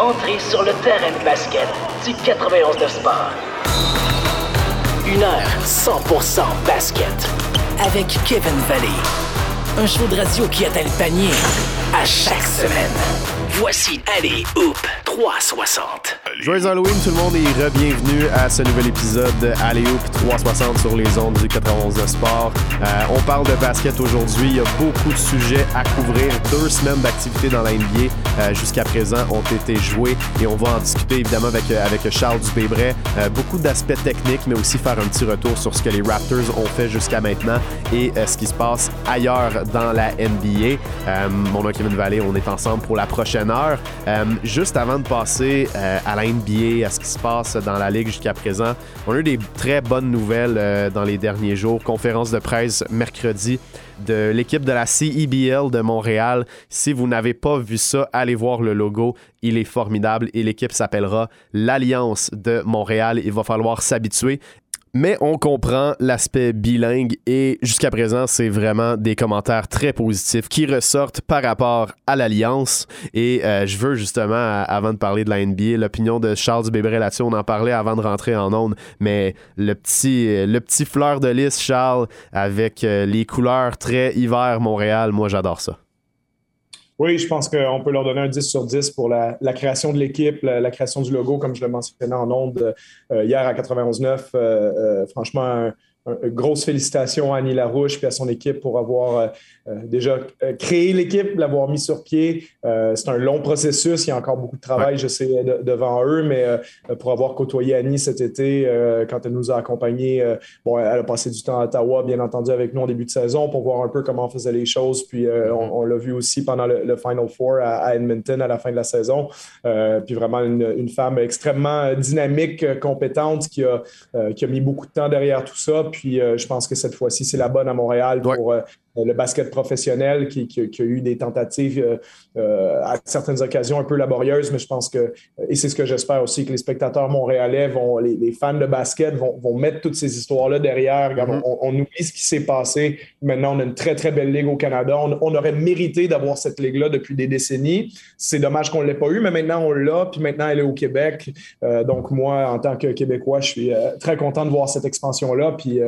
Entrez sur le terrain de basket du 91 de sport. Une heure 100% basket. Avec Kevin Valley. Un show de radio qui atteint le panier à chaque semaine. Voici Allez Hoop 360. Joyeux Halloween tout le monde et re-bienvenue à ce nouvel épisode de Alley Hoop 360 sur les ondes du 91 de sport. Euh, on parle de basket aujourd'hui, il y a beaucoup de sujets à couvrir. Deux semaines d'activité dans la NBA euh, jusqu'à présent ont été jouées et on va en discuter évidemment avec, euh, avec Charles Dubébret. beaucoup d'aspects techniques mais aussi faire un petit retour sur ce que les Raptors ont fait jusqu'à maintenant et ce qui se passe ailleurs dans la NBA. mon nom est Kevin Vallée, on est ensemble pour la prochaine heure. juste avant de passer à la NBA, à ce qui se passe dans la Ligue jusqu'à présent. On a eu des très bonnes nouvelles euh, dans les derniers jours. Conférence de presse mercredi de l'équipe de la CEBL de Montréal. Si vous n'avez pas vu ça, allez voir le logo. Il est formidable et l'équipe s'appellera l'Alliance de Montréal. Il va falloir s'habituer. Mais on comprend l'aspect bilingue et jusqu'à présent, c'est vraiment des commentaires très positifs qui ressortent par rapport à l'Alliance. Et euh, je veux justement, avant de parler de la NBA, l'opinion de Charles Dubébret là-dessus, on en parlait avant de rentrer en onde, mais le petit, le petit fleur de lys, Charles, avec euh, les couleurs très hiver Montréal, moi j'adore ça. Oui, je pense qu'on peut leur donner un 10 sur 10 pour la, création de l'équipe, la, création du logo, comme je le mentionnais en ondes euh, hier à 91.9. Euh, euh, franchement, grosse félicitations à Annie Larouche et à son équipe pour avoir euh, déjà euh, créé l'équipe, l'avoir mis sur pied, euh, c'est un long processus. Il y a encore beaucoup de travail, je sais, devant eux, mais pour avoir côtoyé Annie cet été, quand elle nous a accompagnés, bon, elle a passé du temps à Ottawa, bien entendu, avec nous en début de saison pour voir un peu comment on faisait les choses. Puis on, l'a vu aussi pendant le, Final Four à, Edmonton à la fin de la saison. puis vraiment une, femme extrêmement dynamique, compétente, qui a, qui a mis beaucoup de temps derrière tout ça. Puis je pense que cette fois-ci, c'est la bonne à Montréal pour le basket professionnel qui, a eu des tentatives euh, euh, à certaines occasions un peu laborieuses, mais je pense que, et c'est ce que j'espère aussi, que les spectateurs montréalais, vont, les, fans de basket vont, mettre toutes ces histoires-là derrière. Mm-hmm. on, oublie ce qui s'est passé. Maintenant, on a une très, très belle ligue au Canada. On, aurait mérité d'avoir cette ligue-là depuis des décennies. C'est dommage qu'on ne l'ait pas eu, mais maintenant, on l'a, puis maintenant, elle est au Québec. donc, moi, en tant que Québécois, je suis très content de voir cette expansion-là, puis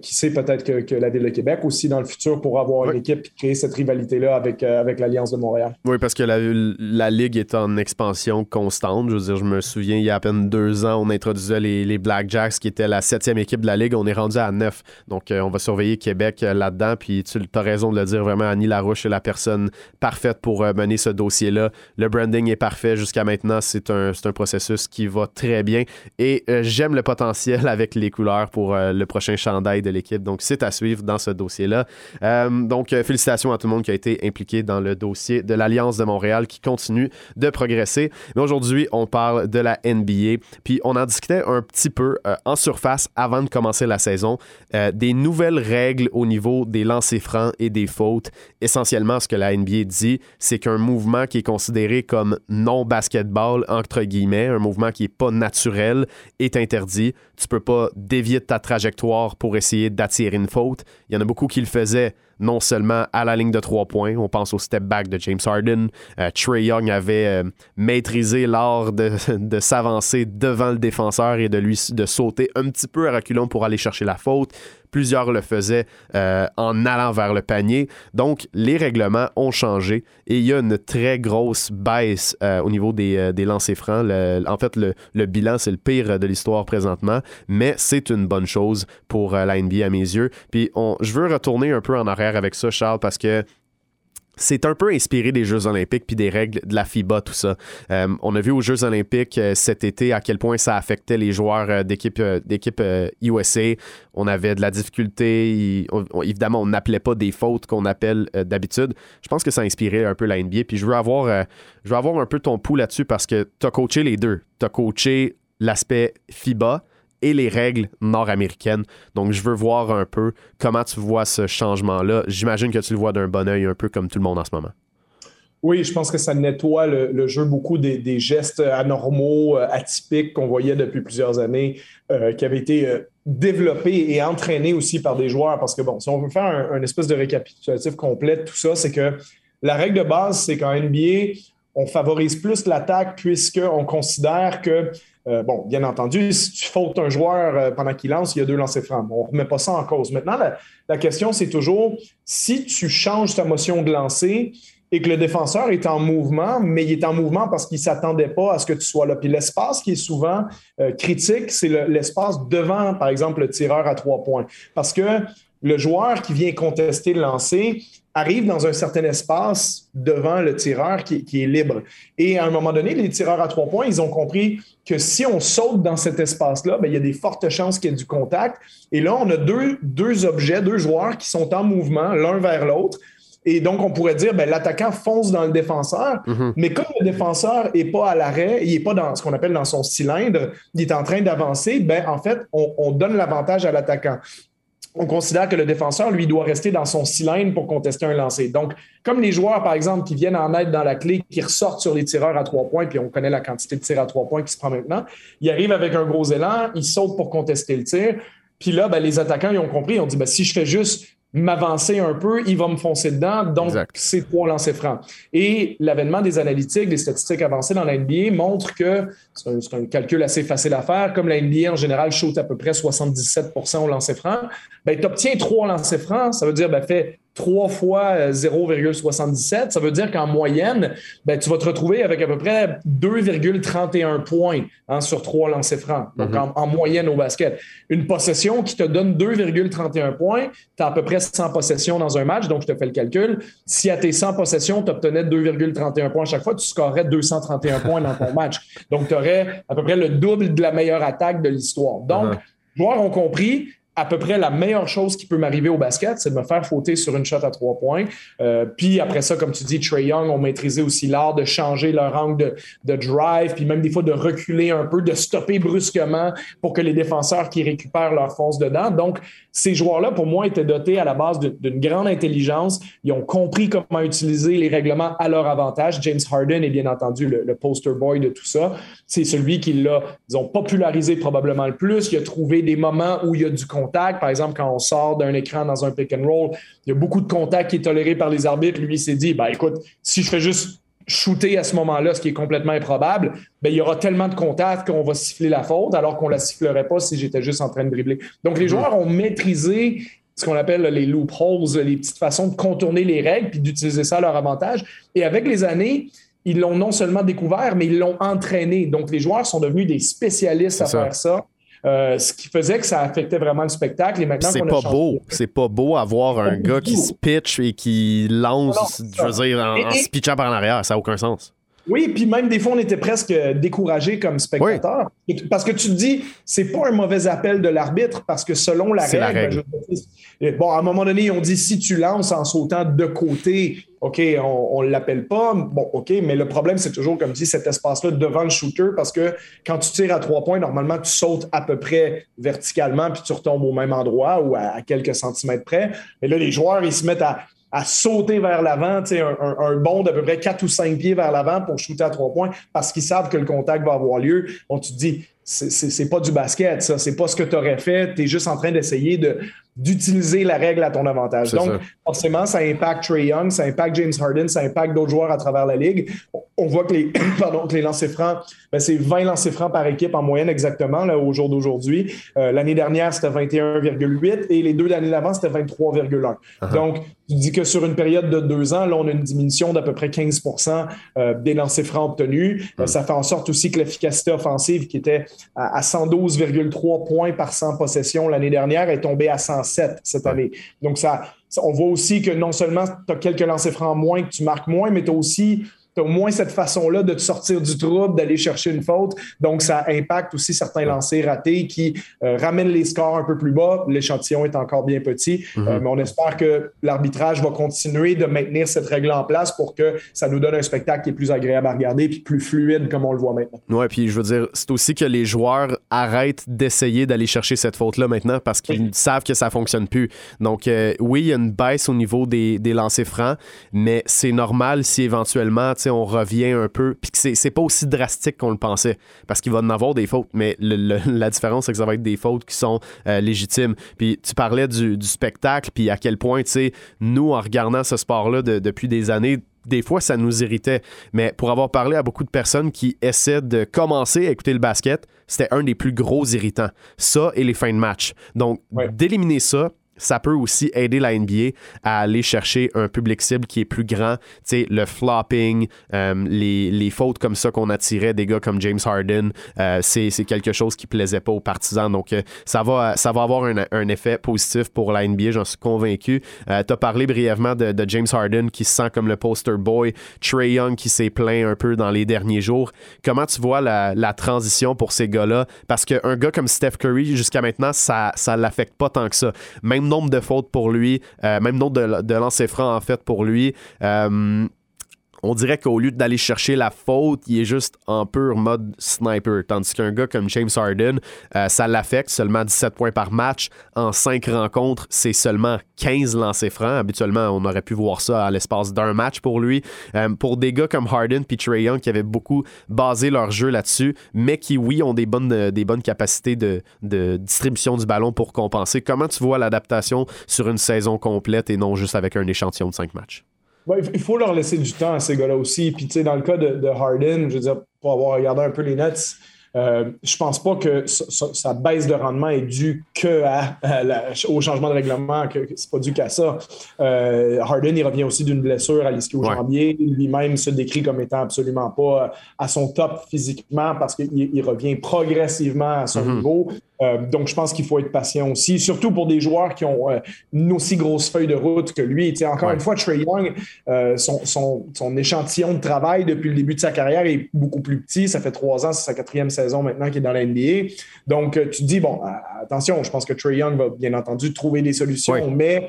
qui sait peut-être que, que la Ville de Québec aussi, dans le futur, pour avoir une équipe et créer cette rivalité-là avec, euh, avec l'Alliance de Montréal. Oui, parce que la, la, Ligue est en expansion constante. Je veux dire, je me souviens, il y a à peine deux ans, on introduisait les, les Blackjacks, qui étaient la septième équipe de la Ligue. On est rendu à neuf. Donc, euh, on va surveiller Québec euh, là-dedans. Puis, tu as raison de le dire, vraiment, Annie Larouche est la personne parfaite pour mener ce dossier-là. Le branding est parfait jusqu'à maintenant. C'est un, un, processus qui va très bien. Et j'aime le potentiel avec les couleurs pour le prochain chandail de l'équipe. Donc, c'est à suivre dans ce dossier-là. Euh, donc, euh, félicitations à tout le monde qui a été impliqué dans le dossier de l'Alliance de Montréal qui continue de progresser. Mais aujourd'hui, on parle de la NBA. Puis, on en discutait un petit peu euh, en surface avant de commencer la saison. des nouvelles règles au niveau des lancers francs et des fautes. Essentiellement, ce que la NBA dit, c'est qu'un mouvement qui est considéré comme non-basketball, entre guillemets, un mouvement qui n'est pas naturel, est interdit. Tu peux pas dévier de ta trajectoire pour essayer d'attirer une faute. Il y en a beaucoup qui le faisaient non seulement à la ligne de trois points, on pense au step back de James Harden. Euh, Trey Young avait euh, maîtrisé l'art de, s'avancer devant le défenseur et de lui de sauter un petit peu à reculons pour aller chercher la faute. Plusieurs le faisaient euh, en allant vers le panier. Donc, les règlements ont changé et il y a une très grosse baisse euh, au niveau des, euh, des lancers francs. en fait, le, bilan, c'est le pire de l'histoire présentement, mais c'est une bonne chose pour la NBA à mes yeux. Puis, je veux retourner un peu en arrière avec ça, Charles, parce que c'est un peu inspiré des Jeux olympiques puis des règles de la FIBA, tout ça. Euh, on a vu aux Jeux olympiques euh, cet été à quel point ça affectait les joueurs euh, d'équipe USA. On avait de la difficulté. évidemment, on n'appelait pas des fautes qu'on appelle d'habitude. Je pense que ça a inspiré un peu la NBA. Puis je veux avoir, je veux avoir un peu ton pouls là-dessus parce que tu as coaché les deux. Tu as coaché l'aspect FIBA, et les règles nord-américaines. Donc, je veux voir un peu comment tu vois ce changement-là. J'imagine que tu le vois d'un bon oeil, un peu comme tout le monde en ce moment. Oui, je pense que ça nettoie le, jeu beaucoup des, gestes anormaux, euh, atypiques qu'on voyait depuis plusieurs années, euh, qui avaient été euh, développés et entraînés aussi par des joueurs. Parce que, bon, si on veut faire un, un espèce de récapitulatif complet de tout ça, c'est que la règle de base, c'est qu'en NBA, on favorise plus l'attaque puisqu'on considère que euh, bon, bien entendu, si tu fautes un joueur euh, pendant qu'il lance, il y a deux lancers francs. On ne remet pas ça en cause. Maintenant, la, question, c'est toujours si tu changes ta motion de lancer et que le défenseur est en mouvement, mais il est en mouvement parce qu'il ne s'attendait pas à ce que tu sois là. Puis l'espace qui est souvent euh, critique, c'est l'espace devant, par exemple, le tireur à trois points. Parce que le joueur qui vient contester le lancer, arrive dans un certain espace devant le tireur qui, est libre. Et à un moment donné, les tireurs à trois points, ils ont compris que si on saute dans cet espace-là, ben, il y a des fortes chances qu'il y ait du contact. Et là, on a deux, deux objets, deux joueurs qui sont en mouvement l'un vers l'autre. Et donc, on pourrait dire, ben, l'attaquant fonce dans le défenseur, mm-hmm. mais comme le défenseur n'est pas à l'arrêt, il n'est pas dans ce qu'on appelle dans son cylindre, il est en train d'avancer, ben, en fait, on, on donne l'avantage à l'attaquant on considère que le défenseur, lui, doit rester dans son cylindre pour contester un lancer. Donc, comme les joueurs, par exemple, qui viennent en aide dans la clé, qui ressortent sur les tireurs à trois points, puis on connaît la quantité de tirs à trois points qui se prend maintenant, ils arrivent avec un gros élan, ils sautent pour contester le tir. Puis là, ben, les attaquants, ils ont compris, ils ont dit, ben, si je fais juste m'avancer un peu, il va me foncer dedans. Donc, c'est trois lancers francs. Et l'avènement des analytiques, des statistiques avancées dans la NBA montre que c'est un, calcul assez facile à faire. Comme la NBA, en général, shoot à peu près 77 au lancer franc, ben, tu obtiens trois lancers francs. Ça veut dire, ben, fais 3 fois 0,77, euh, ça veut dire qu'en moyenne, ben, tu vas te retrouver avec à peu près 2,31 points hein, sur 3 lancers francs, donc mhm. en, moyenne au basket. Une possession qui te donne 2,31 points, tu as à peu près 100 possessions dans un match, donc je te fais le calcul. Si à tes 100 possessions, tu obtenais 2,31 points à chaque fois, tu scorerais 231 points dans ton match. Donc, tu aurais à peu près le double de la meilleure attaque de l'histoire. Donc, uh-huh. les joueurs ont compris, à peu près la meilleure chose qui peut m'arriver au basket, c'est de me faire fauter sur une shot à trois points. Euh, puis après ça, comme tu dis, Trey Young ont maîtrisé aussi l'art de changer leur angle de, drive, puis même des fois de reculer un peu, de stopper brusquement pour que les défenseurs qui récupèrent leur fonce dedans. Donc, ces joueurs-là, pour moi, étaient dotés à la base d'une grande intelligence. Ils ont compris comment utiliser les règlements à leur avantage. James Harden est bien entendu le, poster boy de tout ça. C'est celui qui l'a, ils ont popularisé probablement le plus. Il a trouvé des moments où il y a du contact. Par exemple, quand on sort d'un écran dans un pick and roll, il y a beaucoup de contact qui est toléré par les arbitres. Lui, il s'est dit, ben, écoute, si je fais juste shooter à ce moment-là, ce qui est complètement improbable, ben, il y aura tellement de contact qu'on va siffler la faute, alors qu'on ne la sifflerait pas si j'étais juste en train de dribbler. Donc, les mm-hmm. joueurs ont maîtrisé ce qu'on appelle les loopholes, les petites façons de contourner les règles puis d'utiliser ça à leur avantage. Et avec les années, ils l'ont non seulement découvert, mais ils l'ont entraîné. Donc, les joueurs sont devenus des spécialistes à faire ça. Euh, ce qui faisait que ça affectait vraiment le spectacle. Et maintenant c'est pas beau. C'est pas beau avoir un gars qui se pitch et qui lance, je veux dire, en, en se pitchant par l'arrière. Ça n'a aucun sens. Oui, puis même des fois, on était presque découragé comme spectateur. Parce que tu te dis, c'est pas un mauvais appel de l'arbitre, parce que selon la règle, bon, à un moment donné, on dit si tu lances en sautant de côté, OK, on ne l'appelle pas. Bon, OK, mais le problème, c'est toujours, comme dit, cet espace-là devant le shooter, parce que quand tu tires à trois points, normalement, tu sautes à peu près verticalement, puis tu retombes au même endroit ou à quelques centimètres près. Mais là, les joueurs, ils se mettent à à sauter vers l'avant, un, un, bond d'à peu près 4 ou 5 pieds vers l'avant pour shooter à trois points parce qu'ils savent que le contact va avoir lieu. On te dit, c'est pas du basket, ça. C'est pas ce que tu aurais fait. Tu es juste en train d'essayer de, d'utiliser la règle à ton avantage. Donc, forcément, ça impacte Trey Young, ça impacte James Harden, ça impacte d'autres joueurs à travers la ligue. On voit que les, pardon, que les lancers francs, ben, c'est 20 lancers francs par équipe en moyenne exactement là, au jour d'aujourd'hui. Euh, l'année dernière, c'était 21,8 et les deux années d'avant, c'était 23,1. Uh-huh. Donc, tu dis que sur une période de deux ans, là, on a une diminution d'à peu près 15 euh, des lancers francs obtenus. Euh, ça fait en sorte aussi que l'efficacité offensive, qui était à, à 112,3 points par 100 possessions l'année dernière, est tombée à 100 cette année. Donc, ça, on voit aussi que non seulement tu as quelques lancers francs moins, que tu marques moins, mais tu as aussi au moins cette façon-là de te sortir du trouble, d'aller chercher une faute. Donc, ça impacte aussi certains lancers ratés qui euh, ramènent les scores un peu plus bas. L'échantillon est encore bien petit, mhm. euh, mais on espère que l'arbitrage va continuer de maintenir cette règle en place pour que ça nous donne un spectacle qui est plus agréable à regarder et plus fluide comme on le voit maintenant. Oui, puis je veux dire, c'est aussi que les joueurs arrêtent d'essayer d'aller chercher cette faute-là maintenant parce qu'ils savent que ça fonctionne plus. Donc, euh, oui, il y a une baisse au niveau des, des lancers francs, mais c'est normal si éventuellement, tu on revient un peu, puis que c'est pas aussi drastique qu'on le pensait, parce qu'il va en avoir des fautes, mais la différence, c'est que ça va être des fautes qui sont euh, légitimes. Puis tu parlais du, spectacle, puis à quel point, tu sais, nous, en regardant ce sport-là depuis des années, des fois, ça nous irritait. Mais pour avoir parlé à beaucoup de personnes qui essaient de commencer à écouter le basket, c'était un des plus gros irritants. Ça et les fins de match. Donc, d'éliminer ça, ça peut aussi aider la NBA à aller chercher un public cible qui est plus grand. Tu sais, le flopping, euh, les, les, fautes comme ça qu'on attirait des gars comme James Harden, euh, c'est quelque chose qui plaisait pas aux partisans. Donc, euh, ça, va, ça va avoir un, un, effet positif pour la NBA, j'en suis convaincu. tu as parlé brièvement de, James Harden qui se sent comme le poster boy, Trey Young qui s'est plaint un peu dans les derniers jours. Comment tu vois la, la transition pour ces gars-là? Parce qu'un gars comme Steph Curry, jusqu'à maintenant, ça ne l'affecte pas tant que ça. Même nombre de fautes pour lui, euh, même nombre de, de lancers francs en fait pour lui. On dirait qu'au lieu d'aller chercher la faute, il est juste en pur mode sniper. Tandis qu'un gars comme James Harden, euh, ça l'affecte seulement 17 points par match. En 5 rencontres, c'est seulement 15 lancers francs. Habituellement, on aurait pu voir ça à l'espace d'un match pour lui. Euh, pour des gars comme Harden puis Trey Young qui avaient beaucoup basé leur jeu là-dessus, mais qui, oui, ont des bonnes, des bonnes capacités de, de distribution du ballon pour compenser. Comment tu vois l'adaptation sur une saison complète et non juste avec un échantillon de 5 matchs? Il faut leur laisser du temps à ces gars-là aussi. Puis, tu sais, dans le cas de, Harden, je veux dire, pour avoir regardé un peu les Nets, euh, je pense pas que sa, baisse de rendement est due que au changement de règlement, que, que c'est pas dû qu'à ça. Euh, Harden, il revient aussi d'une blessure à l'ischio-jambier. Lui-même se décrit comme étant absolument pas à son top physiquement parce qu'il revient progressivement à son mm-hmm. niveau. Euh, donc, je pense qu'il faut être patient aussi, surtout pour des joueurs qui ont euh, une aussi grosse feuille de route que lui. encore une fois, Trey Young, euh, son, échantillon de travail depuis le début de sa carrière est beaucoup plus petit. Ça fait trois ans, c'est sa quatrième maintenant qu'il est dans la NBA. Donc, tu te dis, bon, attention, je pense que Trey Young va bien entendu trouver des solutions, mais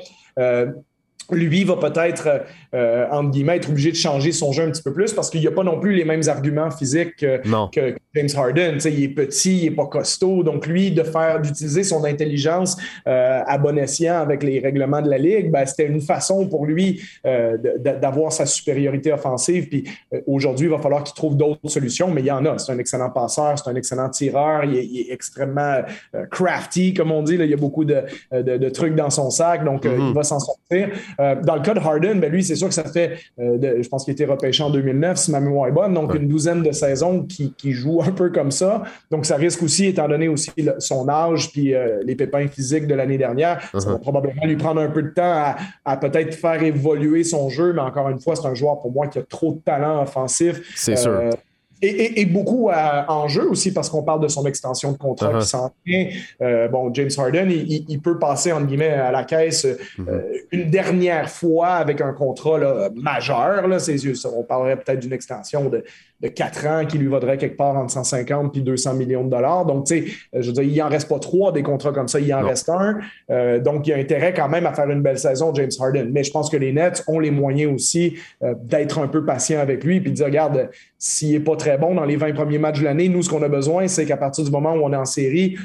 lui va peut-être, euh, entre guillemets, être obligé de changer son jeu un petit peu plus parce qu'il n'y a pas non plus les mêmes arguments physiques que, James Harden. il est petit, il n'est pas costaud. Donc, lui, de faire, d'utiliser son intelligence euh, à bon escient avec les règlements de la Ligue, ben, c'était une façon pour lui euh, d'avoir sa supériorité offensive. Puis aujourd'hui, il va falloir qu'il trouve d'autres solutions, mais il y en a. C'est un excellent passeur, c'est un excellent tireur, il est, extrêmement crafty, comme on dit. Il y a beaucoup de, de, trucs dans son sac, donc il mm-hmm. va s'en sortir. Euh, dans le cas de Harden, ben lui, c'est sûr que ça fait, euh, je pense qu'il a été repêché en 2009, si ma mémoire est bonne, donc une douzaine de saisons qui, qui, joue un peu comme ça. Donc, ça risque aussi, étant donné aussi son âge puis euh, les pépins physiques de l'année dernière, ça va uh-huh. probablement lui prendre un peu de temps à, à peut-être faire évoluer son jeu, mais encore une fois, c'est un joueur pour moi qui a trop de talent offensif. C'est sûr et, beaucoup en jeu aussi parce qu'on parle de son extension de contrat qui uh-huh. s'en vient. Euh, bon, James Harden, il, peut passer entre guillemets à la caisse euh, mm-hmm. une dernière fois avec un contrat là, majeur. Là, on parlerait peut-être d'une extension de de 4 ans qui lui vaudrait quelque part entre 150 puis 200 millions de dollars. Donc, tu sais, euh, je veux dire, il n'en reste pas trois des contrats comme ça, il en reste un. Euh, donc, il y a intérêt quand même à faire une belle saison, James Harden. Mais je pense que les Nets ont les moyens aussi euh, d'être un peu patients avec lui puis de dire, regarde, s'il n'est pas très bon dans les 20 premiers matchs de l'année, nous, ce qu'on a besoin, c'est qu'à partir du moment où on est en série,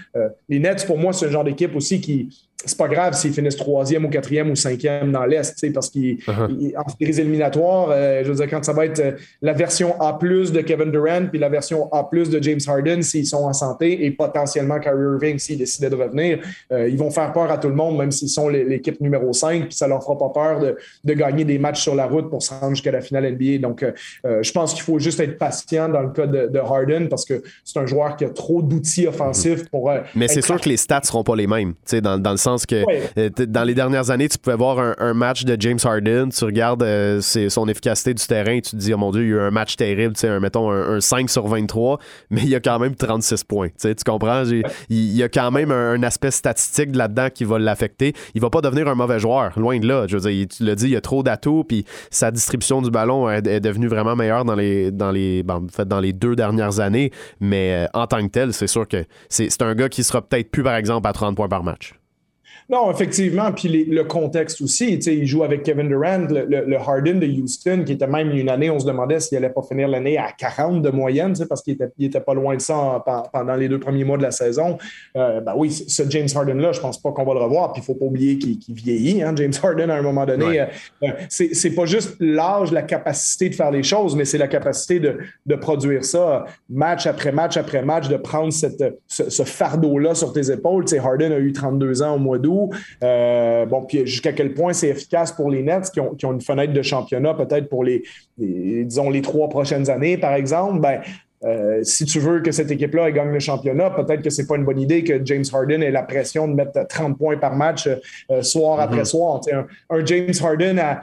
les Nets, pour moi, c'est un genre d'équipe aussi qui c'est pas grave s'ils finissent troisième ou quatrième ou cinquième dans l'Est, parce qu'en uh-huh. séries éliminatoires, euh, je veux dire, quand ça va être euh, la version A de Kevin Durant puis la version A de James Harden s'ils sont en santé et potentiellement Kyrie Irving s'il décidait de revenir, euh, ils vont faire peur à tout le monde, même s'ils sont l'équipe numéro 5, puis ça leur fera pas peur de, gagner des matchs sur la route pour se rendre jusqu'à la finale NBA. Donc, je pense qu'il faut juste être patient dans le cas de, Harden parce que c'est un joueur qui a trop d'outils offensifs mm-hmm. pour. Mais c'est sûr que les stats seront pas les mêmes, dans, dans le sens que euh, dans les dernières années, tu pouvais voir un, match de James Harden, tu regardes euh, son efficacité du terrain tu te dis, oh mon Dieu, il y a eu un match terrible, un, mettons un, 5 sur 23, mais il y a quand même 36 points. Tu comprends? Il y a quand même un, aspect statistique là-dedans qui va l'affecter. Il va pas devenir un mauvais joueur, loin de là. Je veux dire, tu l'as dit, il y a trop d'atouts, puis sa distribution du ballon est, devenue vraiment meilleure dans les, dans les, dans les deux dernières années, mais euh, en tant que tel, c'est sûr que c'est un gars qui sera peut-être plus, par exemple, à 30 points par match. Non, effectivement. Puis le contexte aussi. Il joue avec Kevin Durant, le, Harden de Houston, qui était même une année, on se demandait s'il n'allait pas finir l'année à 40 de moyenne, parce qu'il était, était pas loin de ça pendant les deux premiers mois de la saison. Euh, ben oui, ce James Harden-là, je pense pas qu'on va le revoir. Puis il faut pas oublier qu'il vieillit. Hein, James Harden, à un moment donné, euh, euh, c'est pas juste l'âge, la capacité de faire les choses, mais c'est la capacité de, de, produire ça match après match après match, de prendre cette, ce, fardeau-là sur tes épaules. Harden a eu 32 ans au mois d'août. Partout. bon, puis jusqu'à quel point c'est efficace pour les Nets qui ont, une fenêtre de championnat peut-être pour les, disons, les trois prochaines années, par exemple. Ben, euh, si tu veux que cette équipe-là gagne le championnat, peut-être que c'est pas une bonne idée que James Harden ait la pression de mettre 30 points par match euh, soir après mhm. soir. Un, James Harden à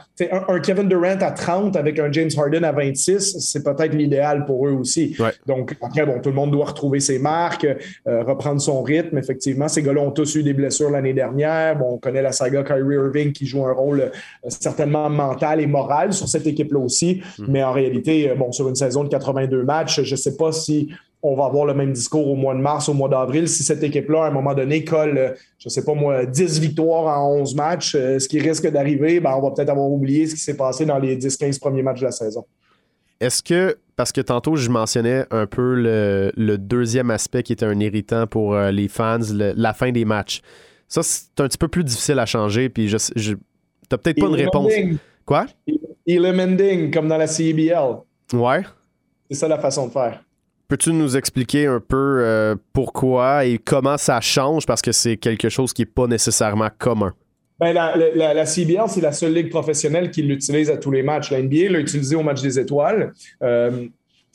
un, Kevin Durant à 30 avec un James Harden à 26, c'est peut-être l'idéal pour eux aussi. Donc après, bon, tout le monde doit retrouver ses marques, euh, reprendre son rythme. Effectivement, ces gars-là ont tous eu des blessures l'année dernière. Bon, on connaît la saga Kyrie Irving qui joue un rôle certainement mental et moral sur cette équipe-là aussi. Mhm. Mais en réalité, bon, sur une saison de 82 matchs, je sais pas si on va avoir le même discours au mois de mars, au mois d'avril. Si cette équipe-là, à un moment donné, colle, euh, je ne sais pas moi, 10 victoires en 11 matchs, euh, ce qui risque d'arriver, ben, on va peut-être avoir oublié ce qui s'est passé dans les 10-15 premiers matchs de la saison. Est-ce que, parce que tantôt je mentionnais un peu le, deuxième aspect qui était un irritant pour euh, les fans, la fin des matchs. Ça, c'est un petit peu plus difficile à changer, puis je, je t'as peut-être pas une réponse. Quoi? Eliminating, comme dans la CBL. Ouais. C'est ça la façon de faire. Peux-tu nous expliquer un peu euh, pourquoi et comment ça change? Parce que c'est quelque chose qui n'est pas nécessairement commun? Ben, la, CBL, c'est la seule ligue professionnelle qui l'utilise à tous les matchs. La NBA l'a utilisé au match des étoiles. Euh,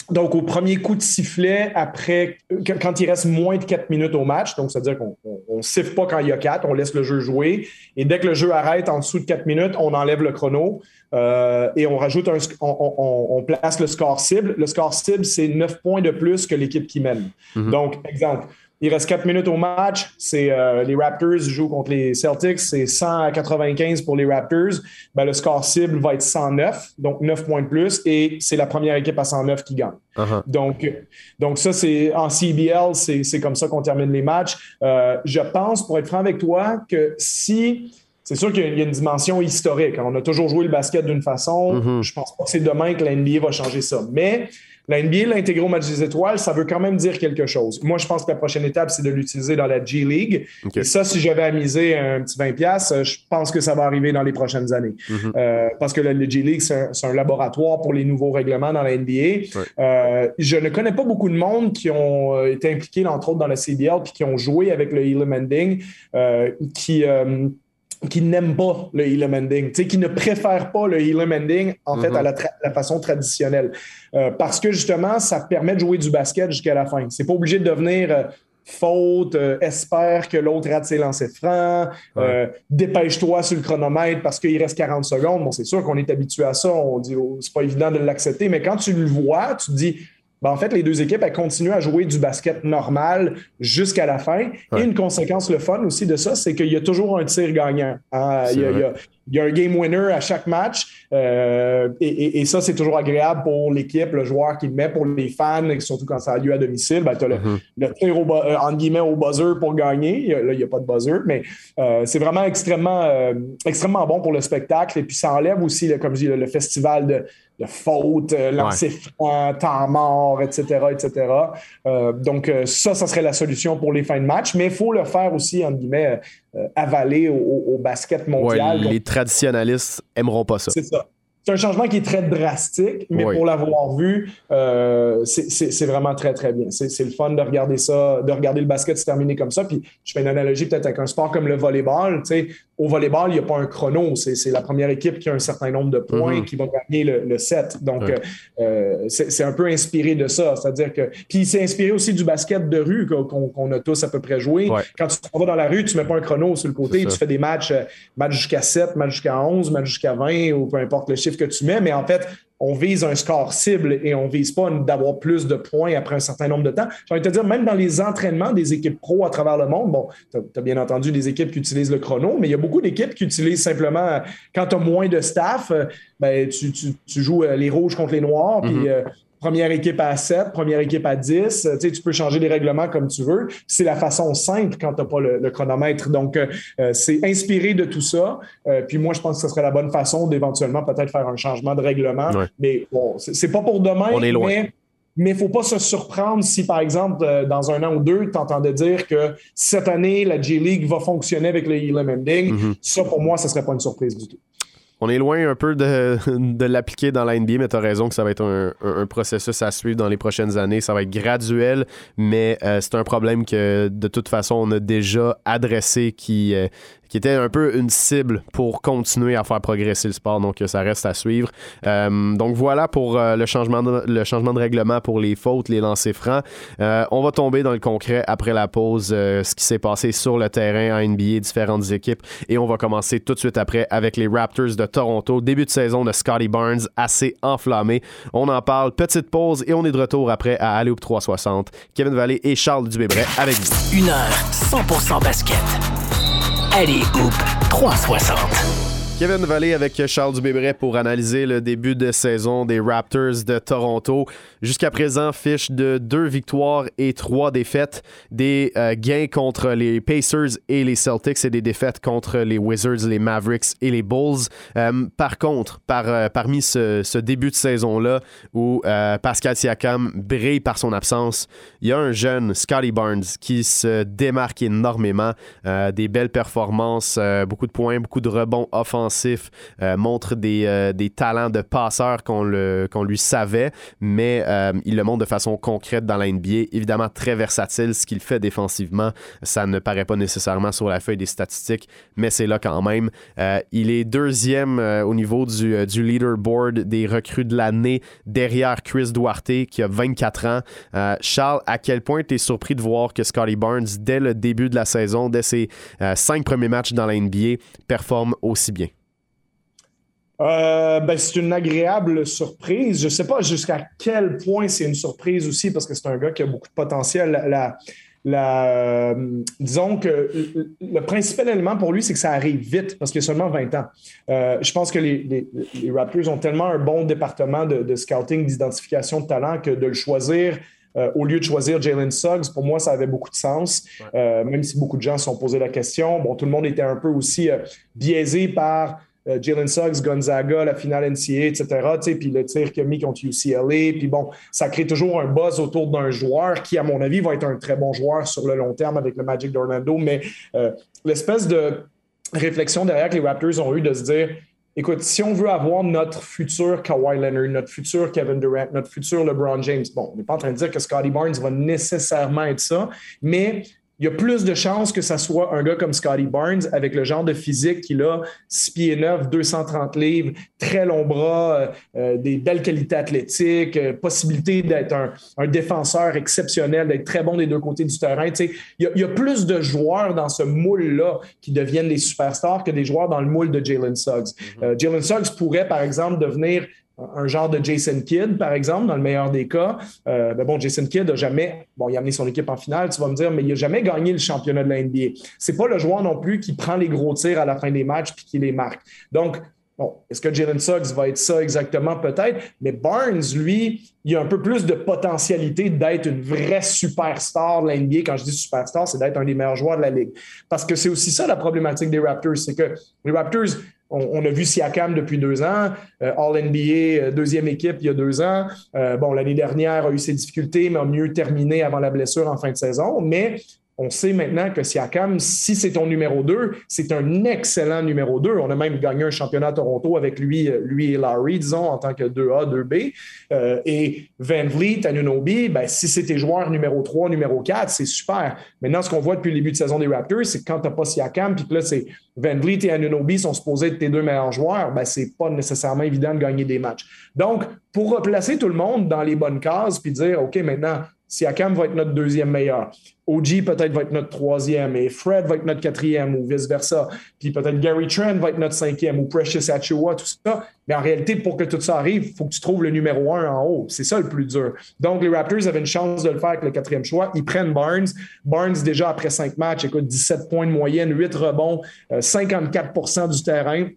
donc, au premier coup de sifflet, après, quand il reste moins de 4 minutes au match, donc c'est-à-dire qu'on ne siffle pas quand il y a 4, on laisse le jeu jouer. Et dès que le jeu arrête en dessous de 4 minutes, on enlève le chrono euh, et on rajoute un, on, place le score cible. Le score cible, c'est 9 points de plus que l'équipe qui mène. Mm-hmm. Donc, exemple, il reste 4 minutes au match. C'est euh, les Raptors jouent contre les Celtics. C'est 100 à 95 pour les Raptors. Ben, le score cible va être 109, donc 9 points de plus. Et c'est la première équipe à 109 qui gagne. Uh-huh. donc, donc, ça, c'est en CBL, c'est comme ça qu'on termine les matchs. Euh, je pense, pour être franc avec toi, que si. C'est sûr qu'il y a une dimension historique. On a toujours joué le basket d'une façon. Mm-hmm. Je pense pas que c'est demain que la NBA va changer ça. Mais la NBA l'intégrer au match des étoiles, ça veut quand même dire quelque chose. Moi, je pense que la prochaine étape, c'est de l'utiliser dans la G League. Et ça, si j'avais amusé un petit 20$, euh, je pense que ça va arriver dans les prochaines années. Mhm. euh, parce que la, G League, c'est un, laboratoire pour les nouveaux règlements dans la NBA. Euh, je ne connais pas beaucoup de monde qui ont euh, été impliqués, entre autres, dans la CBL, puis qui ont joué avec le Elam Ending, qui qui n'aiment pas le Elam Ending, qui ne préfèrent pas le Elam Ending, en fait, mhm. à la, façon traditionnelle. Euh, parce que justement, ça permet de jouer du basket jusqu'à la fin. C'est pas obligé de devenir euh, faute, euh, espère que l'autre rate ses lancers francs, dépêche-toi sur le chronomètre parce qu'il reste 40 secondes. Bon, c'est sûr qu'on est habitué à ça, on dit, oh, c'est pas évident de l'accepter, mais quand tu le vois, tu te dis, ben, en fait, les deux équipes, elles continuent à jouer du basket normal jusqu'à la fin. Et une conséquence, le fun aussi de ça, c'est qu'il y a toujours un tir gagnant. Hein. Il, y a, un game winner à chaque match. Euh, et, ça, c'est toujours agréable pour l'équipe, le joueur qui le met, pour les fans, surtout quand ça a lieu à domicile. Ben, tu as mm-hmm. le, tir au, euh, en guillemets, au buzzer pour gagner. Là, il n'y a pas de buzzer, mais euh, c'est vraiment extrêmement, extrêmement bon pour le spectacle. Et puis, ça enlève aussi, comme je dis, le festival de de faute, euh, lancer franc, temps mort, etc., etc. Euh, donc, euh, ça, ça serait la solution pour les fins de match, mais il faut le faire aussi, en guillemets, avaler au, basket mondial. les traditionnalistes aimeront pas ça. C'est ça c'est un changement qui est très drastique, mais pour l'avoir vu, euh, c'est vraiment très, très bien. C'est le fun de regarder ça, de regarder le basket se terminer comme ça. Puis je fais une analogie peut-être avec un sport comme le volleyball. Tu sais, au volleyball, il n'y a pas un chrono. C'est la première équipe qui a un certain nombre de points mm-hmm. qui va gagner le, set. Donc, euh, c'est un peu inspiré de ça. C'est-à-dire que. Puis c'est inspiré aussi du basket de rue qu'on a tous à peu près joué. Quand tu vas dans la rue, tu ne mets pas un chrono sur le côté. Tu fais des matchs, euh, matchs jusqu'à 7, matchs jusqu'à 11, matchs jusqu'à 20 ou peu importe le chiffre que tu mets, mais en fait, on vise un score cible et on vise pas d'avoir plus de points après un certain nombre de temps. J'ai envie de te dire, même dans les entraînements des équipes pro à travers le monde, bon, tu as, bien entendu des équipes qui utilisent le chrono, mais il y a beaucoup d'équipes qui utilisent simplement, quand tu as moins de staff, euh, ben, tu, joues euh, les rouges contre les noirs, puis mm-hmm. euh, première équipe à 7, première équipe à 10. Tu, sais, tu peux changer les règlements comme tu veux. C'est la façon simple quand tu n'as pas le, chronomètre. Donc, euh, euh, c'est inspiré de tout ça. Euh, puis moi, je pense que ce serait la bonne façon d'éventuellement peut-être faire un changement de règlement. Mais bon, c'est pas pour demain. On est loin. Mais il ne faut pas se surprendre si, par exemple, dans un an ou deux, tu entendais dire que cette année, la G-League va fonctionner avec le Elam Ending. Mm-hmm. Ça, pour moi, ce ne serait pas une surprise du tout. On est loin un peu de, l'appliquer dans la NBA, mais tu as raison que ça va être un, processus à suivre dans les prochaines années. Ça va être graduel, mais euh, c'est un problème que de toute façon on a déjà adressé qui, euh, qui était un peu une cible pour continuer à faire progresser le sport. Donc, ça reste à suivre. Euh, donc, voilà pour euh, le, changement de, le changement de règlement pour les fautes, les lancers francs. Euh, on va tomber dans le concret après la pause, ce qui s'est passé sur le terrain en NBA, différentes équipes. Et on va commencer tout de suite après avec les Raptors de Toronto. Début de saison de Scotty Barnes, assez enflammé. On en parle. Petite pause et on est de retour après à Alloop 360. Kevin Vallée et Charles Dubébret avec vous. Une heure 100% basket. Allez, Hoop 360. Kevin Vallée avec Charles Dubébret pour analyser le début de saison des Raptors de Toronto. Jusqu'à présent, fiche de deux victoires et trois défaites. Des euh, gains contre les Pacers et les Celtics et des défaites contre les Wizards, les Mavericks et les Bulls. Euh, par contre, par, euh, parmi ce, début de saison-là où Pascal Siakam brille par son absence, il y a un jeune, Scotty Barnes, qui se démarque énormément. des belles performances, beaucoup de points, beaucoup de rebonds offensifs euh, montre des, euh, des, talents de passeur qu'on lui savait, mais euh, il le montre de façon concrète dans la NBA. Évidemment, très versatile. Ce qu'il fait défensivement, ça ne paraît pas nécessairement sur la feuille des statistiques, mais c'est là quand même. il est deuxième au niveau du, du, leaderboard des recrues de l'année derrière Chris Duarte, qui a 24 ans. Charles, à quel point tu es surpris de voir que Scotty Barnes, dès le début de la saison, dès ses cinq premiers matchs dans la NBA, performe aussi bien? Euh, ben, c'est une agréable surprise. Je ne sais pas jusqu'à quel point c'est une surprise aussi, parce que c'est un gars qui a beaucoup de potentiel. La, la, euh, disons que le principal élément pour lui, c'est que ça arrive vite, parce qu'il a seulement 20 ans. Euh, je pense que les, Raptors ont tellement un bon département de, scouting, d'identification de talent, que de le choisir au lieu de choisir Jalen Suggs, pour moi, ça avait beaucoup de sens, même si beaucoup de gens se sont posé la question. Bon, tout le monde était un peu aussi biaisé par Jalen Suggs, Gonzaga, la finale NCAA, etc. Puis le tir qu'il a mis contre UCLA. Puis bon, ça crée toujours un buzz autour d'un joueur qui, à mon avis, va être un très bon joueur sur le long terme avec le Magic d'Orlando. Mais euh, l'espèce de réflexion derrière que les Raptors ont eu de se dire écoute, si on veut avoir notre futur Kawhi Leonard, notre futur Kevin Durant, notre futur LeBron James, bon, on n'est pas en train de dire que Scotty Barnes va nécessairement être ça, mais il y a plus de chances que ça soit un gars comme Scotty Barnes avec le genre de physique qu'il a, 6 pieds 9, 230 livres, très long bras, euh, euh, des belles qualités athlétiques, euh, possibilité d'être un, défenseur exceptionnel, d'être très bon des deux côtés du terrain. il, y a, plus de joueurs dans ce moule-là qui deviennent des superstars que des joueurs dans le moule de Jalen Suggs. Mm-hmm. Jalen Suggs pourrait, par exemple, devenir un genre de Jason Kidd, par exemple, dans le meilleur des cas. Euh, ben bon, Jason Kidd n'a jamais, bon, il a amené son équipe en finale, tu vas me dire, mais il n'a jamais gagné le championnat de la NBA. C'est pas le joueur non plus qui prend les gros tirs à la fin des matchs puis qui les marque. Donc, Bon, est-ce que Jalen Suggs va être ça exactement? Peut-être. Mais Barnes, lui, il a un peu plus de potentialité d'être une vraie superstar de l'NBA. Quand je dis superstar, c'est d'être un des meilleurs joueurs de la Ligue. Parce que c'est aussi ça la problématique des Raptors. C'est que les Raptors, on, a vu Siakam depuis deux ans, euh, All-NBA, euh, deuxième équipe il y a deux ans. Euh, bon, l'année dernière a eu ses difficultés, mais a mieux terminé avant la blessure en fin de saison. Mais on sait maintenant que Siakam, si c'est ton numéro 2, c'est un excellent numéro 2. On a même gagné un championnat à Toronto avec lui, lui et Larry, disons, en tant que 2A, 2B. Euh, et Van Vliet, Anunobi, ben, si c'est tes joueurs numéro 3, numéro 4, c'est super. Maintenant, ce qu'on voit depuis le début de saison des Raptors, c'est que quand tu pas Siakam, puis que là, c'est Van Vliet et Anunobi sont supposés être tes deux meilleurs joueurs, ben, c'est pas nécessairement évident de gagner des matchs. Donc, pour replacer tout le monde dans les bonnes cases, puis dire, OK, maintenant, Siakam va être notre deuxième meilleur. OG peut-être va être notre troisième et Fred va être notre quatrième ou vice-versa. Puis peut-être Gary Trent va être notre cinquième ou Precious Achua, tout ça. Mais en réalité, pour que tout ça arrive, il faut que tu trouves le numéro un en haut. C'est ça le plus dur. Donc, les Raptors avaient une chance de le faire avec le quatrième choix. Ils prennent Barnes. Barnes, déjà après cinq matchs, écoute, 17 points de moyenne, 8 rebonds, 54% euh, du terrain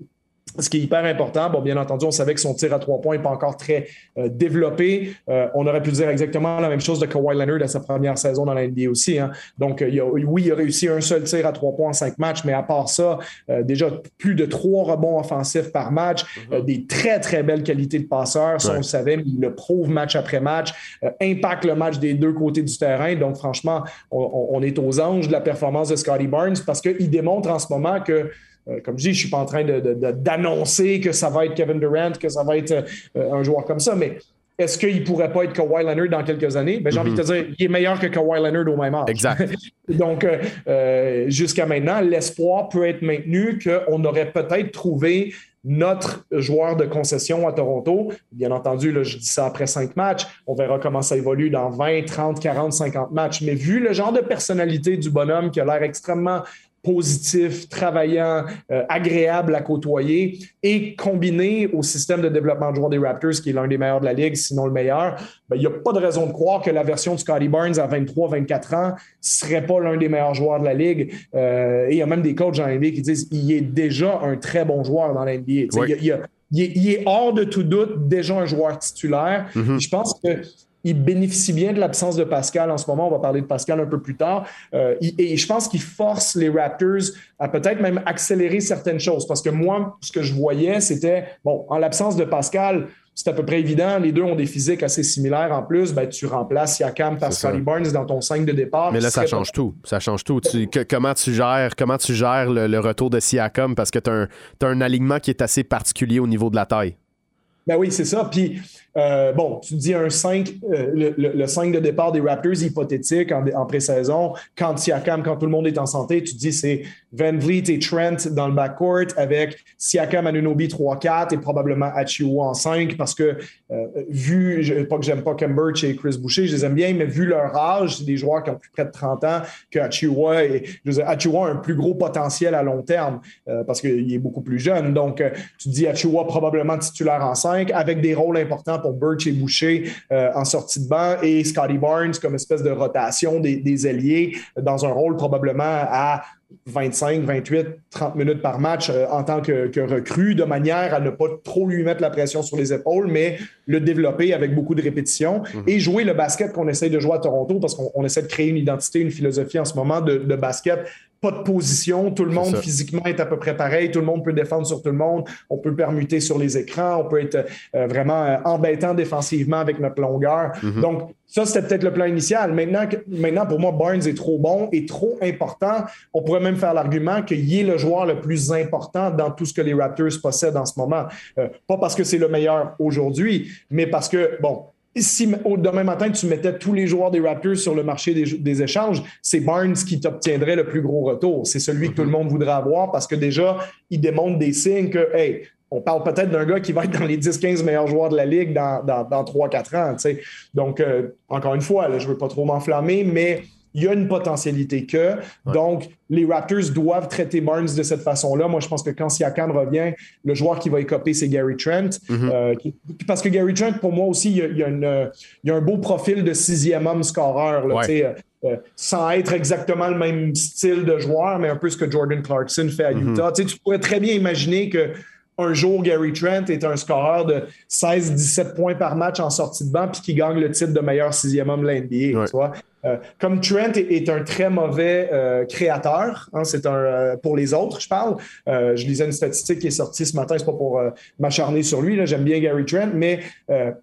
ce qui est hyper important. Bon, bien entendu, on savait que son tir à trois points n'est pas encore très euh, développé. Euh, on aurait pu dire exactement la même chose de Kawhi Leonard à sa première saison dans la NBA aussi. Hein. Donc, il a, oui, il a réussi un seul tir à trois points en cinq matchs, mais à part ça, euh, déjà plus de trois rebonds offensifs par match, mm-hmm. des très, très belles qualités de passeur. Ça, on le savait, mais il le prouve match après match, impacte le match des deux côtés du terrain. Donc, franchement, on, on est aux anges de la performance de Scotty Barnes parce qu'il démontre en ce moment que euh, comme je dis, je ne suis pas en train d'annoncer que ça va être Kevin Durant, que ça va être euh, un joueur comme ça, mais est-ce qu'il ne pourrait pas être Kawhi Leonard dans quelques années? Ben, j'ai envie de te mhm. dire, il est meilleur que Kawhi Leonard au même âge. Exact. Donc, euh, euh, jusqu'à maintenant, l'espoir peut être maintenu qu'on aurait peut-être trouvé notre joueur de concession à Toronto. Bien entendu, là, je dis ça après cinq matchs. On verra comment ça évolue dans 20, 30, 40, 50 matchs. Mais vu le genre de personnalité du bonhomme qui a l'air extrêmement positif, travaillant, euh, agréable à côtoyer et combiné au système de développement de joueurs des Raptors, qui est l'un des meilleurs de la ligue, sinon le meilleur, ben, il n'y a pas de raison de croire que la version de Scotty Barnes à 23-24 ans ne serait pas l'un des meilleurs joueurs de la ligue. Euh, et il y a même des coachs dans la NBA qui disent qu'il est déjà un très bon joueur dans la NBA. Il, est, hors de tout doute déjà un joueur titulaire. Mm-hmm. Je pense que il bénéficie bien de l'absence de Pascal en ce moment. On va parler de Pascal un peu plus tard. Euh, et je pense qu'il force les Raptors à peut-être même accélérer certaines choses. Parce que moi, ce que je voyais, c'était, bon, en l'absence de Pascal, c'est à peu près évident. Les deux ont des physiques assez similaires. En plus, ben, tu remplaces Yakam par Scotty Barnes dans ton 5 de départ. Mais là, ça change tout. Ça change tout. comment tu gères, comment tu gères le, retour de Siakam? Parce que tu as, un alignement qui est assez particulier au niveau de la taille. Ben oui, c'est ça. Puis euh, bon, tu dis un 5, euh, le, 5 de départ des Raptors hypothétique en, pré-saison. Quand Siakam, quand tout le monde est en santé, tu dis c'est Van Vliet et Trent dans le backcourt avec Siakam, Anunobi 3-4 et probablement Achiuwa en 5 parce que euh, vu, pas que j'aime pas Cambridge et Chris Boucher, je les aime bien, mais vu leur âge, c'est des joueurs qui ont plus près de 30 ans que Achiuwa et je a un plus gros potentiel à long terme parce qu'il est beaucoup plus jeune. Donc, tu dis Achiuwa probablement titulaire en 5 avec des rôles importants pour Birch et Boucher euh, en sortie de banc et Scotty Barnes comme espèce de rotation des, des ailiers dans un rôle probablement à 25, 28, 30 minutes par match euh, en tant que, que, recrue, de manière à ne pas trop lui mettre la pression sur les épaules, mais le développer avec beaucoup de répétitions mhm. et jouer le basket qu'on essaye de jouer à Toronto parce qu'on essaie de créer une identité, une philosophie en ce moment de, de basket pas de position, tout le monde physiquement est à peu près pareil, tout le monde peut défendre sur tout le monde, on peut permuter sur les écrans, on peut être euh, vraiment euh, embêtant défensivement avec notre longueur. Mhm. Donc, ça, c'était peut-être le plan initial. Maintenant, maintenant, pour moi, Barnes est trop bon et trop important. On pourrait même faire l'argument qu'il est le joueur le plus important dans tout ce que les Raptors possèdent en ce moment. Euh, pas parce que c'est le meilleur aujourd'hui, mais parce que, bon, si demain matin, tu mettais tous les joueurs des Raptors sur le marché des, échanges, c'est Barnes qui t'obtiendrait le plus gros retour. C'est celui que tout le monde voudrait avoir parce que déjà, il démontre des signes que, hey, on parle peut-être d'un gars qui va être dans les 10-15 meilleurs joueurs de la ligue dans, dans, 3-4 ans. Donc, euh, encore une fois, je ne veux pas trop m'enflammer, mais il y a une potentialité que. Donc, les Raptors doivent traiter Barnes de cette façon-là. Moi, je pense que quand Siakam revient, le joueur qui va écoper, c'est Gary Trent. Mm-hmm. Euh, parce que Gary Trent, pour moi aussi, il y, a, un beau profil de sixième homme scoreur. Euh, euh, sans être exactement le même style de joueur, mais un peu ce que Jordan Clarkson fait à mm-hmm. Utah. Tu pourrais très bien imaginer que un jour, Gary Trent est un scoreur de 16-17 points par match en sortie de banc puis qui gagne le titre de meilleur sixième homme de l'NBA. Euh, comme Trent est, un très mauvais euh, créateur, hein, c'est un euh, pour les autres, je parle. je lisais une statistique qui est sortie ce matin, c'est pas pour m'acharner sur lui, j'aime bien Gary Trent, mais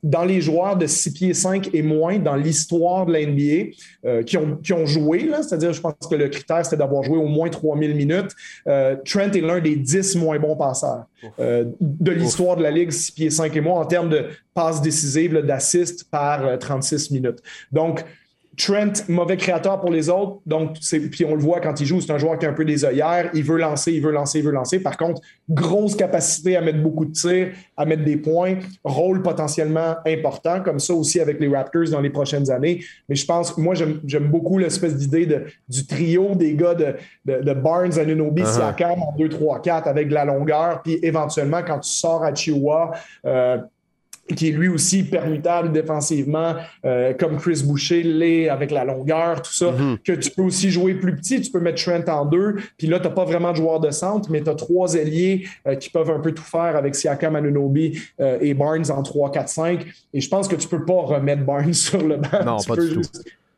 dans les joueurs de 6 pieds 5 et moins dans l'histoire de la NBA qui, ont, qui ont joué, c'est-à-dire je pense que le critère c'était d'avoir joué au moins 3000 minutes, Trent est l'un des 10 moins bons passeurs de l'histoire de la Ligue 6 pieds 5 et moins en termes de passes décisives, d'assists par 36 minutes. Donc, Trent, mauvais créateur pour les autres. Donc, puis on le voit quand il joue, c'est un joueur qui a un peu des œillères. Il veut lancer, il veut lancer, il veut lancer. Par contre, grosse capacité à mettre beaucoup de tirs, à mettre des points. Rôle potentiellement important, comme ça aussi avec les Raptors dans les prochaines années. Mais je pense, moi, j'aime beaucoup l'espèce d'idée de, du trio des gars de, de, Barnes, Anunobi, uh-huh. Siakam en 2, 3, 4 avec de la longueur. Puis éventuellement, quand tu sors à Chihuahua, euh, qui est lui aussi permutable défensivement, euh, comme Chris Boucher l'est avec la longueur, tout ça, mhm. que tu peux aussi jouer plus petit, tu peux mettre Trent en deux, puis là, tu n'as pas vraiment de joueur de centre, mais tu as trois ailiers euh, qui peuvent un peu tout faire avec Siakam, Anunobi euh, et Barnes en 3, 4, 5, et je pense que tu peux pas remettre Barnes sur le banc. Non, pas du tout.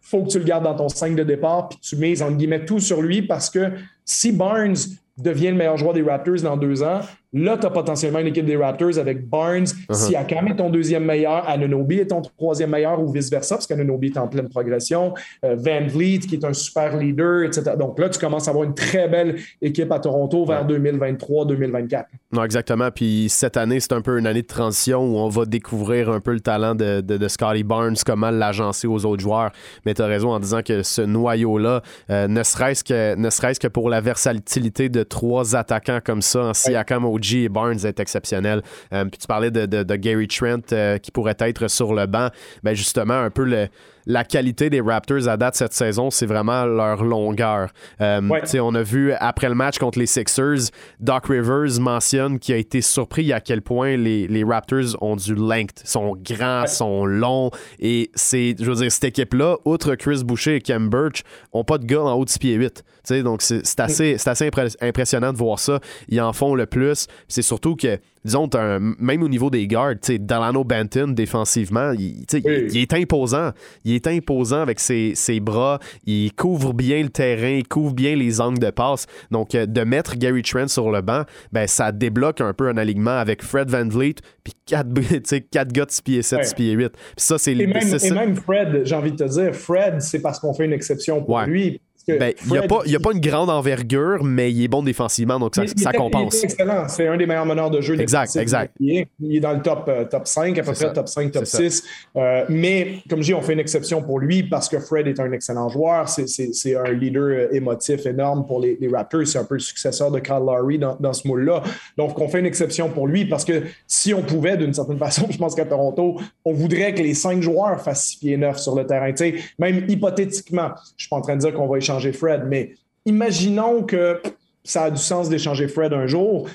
faut que tu le gardes dans ton 5 de départ, puis tu mets, en guillemets, tout sur lui, parce que si Barnes devient le meilleur joueur des Raptors dans deux ans, Là, tu as potentiellement une équipe des Raptors avec Barnes, uh-huh. Siakam est ton deuxième meilleur, Anunobi est ton troisième meilleur ou vice-versa, parce qu'Anunobi est en pleine progression, euh, Van Vliet qui est un super leader, etc. Donc là, tu commences à avoir une très belle équipe à Toronto vers 2023-2024. Non, exactement. Puis cette année, c'est un peu une année de transition où on va découvrir un peu le talent de, de, Scotty Barnes, comment l'agencer aux autres joueurs. Mais tu as raison en disant que ce noyau-là, euh, ne serait-ce que, ne serait que pour la versatilité de trois attaquants comme ça, en Siakam, OG Barnes, est exceptionnel. Euh, puis tu parlais de, de Gary Trent euh, qui pourrait être sur le banc. Ben justement, un peu le la qualité des Raptors à date cette saison, c'est vraiment leur longueur. Euh, on a vu après le match contre les Sixers, Doc Rivers mentionne qu'il a été surpris à quel point les, les Raptors ont du length, sont grands, sont longs. Et c'est, je veux dire, cette équipe-là, outre Chris Boucher et Kem Birch, n'ont pas de gars en haut de 6 pieds 8. donc c'est, assez, assez impressionnant de voir ça. Ils en font le plus. C'est surtout que disons, même au niveau des guards, Delano Benton, défensivement, il, est imposant. Il est imposant avec ses, bras. Il couvre bien le terrain, il couvre bien les angles de passe. Donc, euh, de mettre Gary Trent sur le banc, ben, ça débloque un peu un alignement avec Fred Van Vliet, puis quatre, quatre gars de 6 pieds 7, 6 pieds 8. Puis ça, c'est... Et, même, et même Fred, j'ai envie de te dire, Fred, c'est parce qu'on fait une exception pour lui ben, il n'y a, pas, a pas une grande envergure, mais il est bon défensivement, donc ça, ça compense. excellent. C'est un des meilleurs meneurs de jeu. Exact, exact. Il est, dans le top, euh, top 5, à peu près top 5, top 6. Euh, mais comme je dis, on fait une exception pour lui parce que Fred est un excellent joueur. C'est un leader euh, émotif énorme pour les, Raptors. C'est un peu le successeur de Kyle Lowry dans, dans ce moule-là. Donc, on fait une exception pour lui parce que si on pouvait, d'une certaine façon, je pense qu'à Toronto, on voudrait que les cinq joueurs fassent 6 pieds 9 sur le terrain. même hypothétiquement, je ne suis pas en train de dire qu'on va échanger Fred, mais imaginons que ça a du sens d'échanger Fred un jour,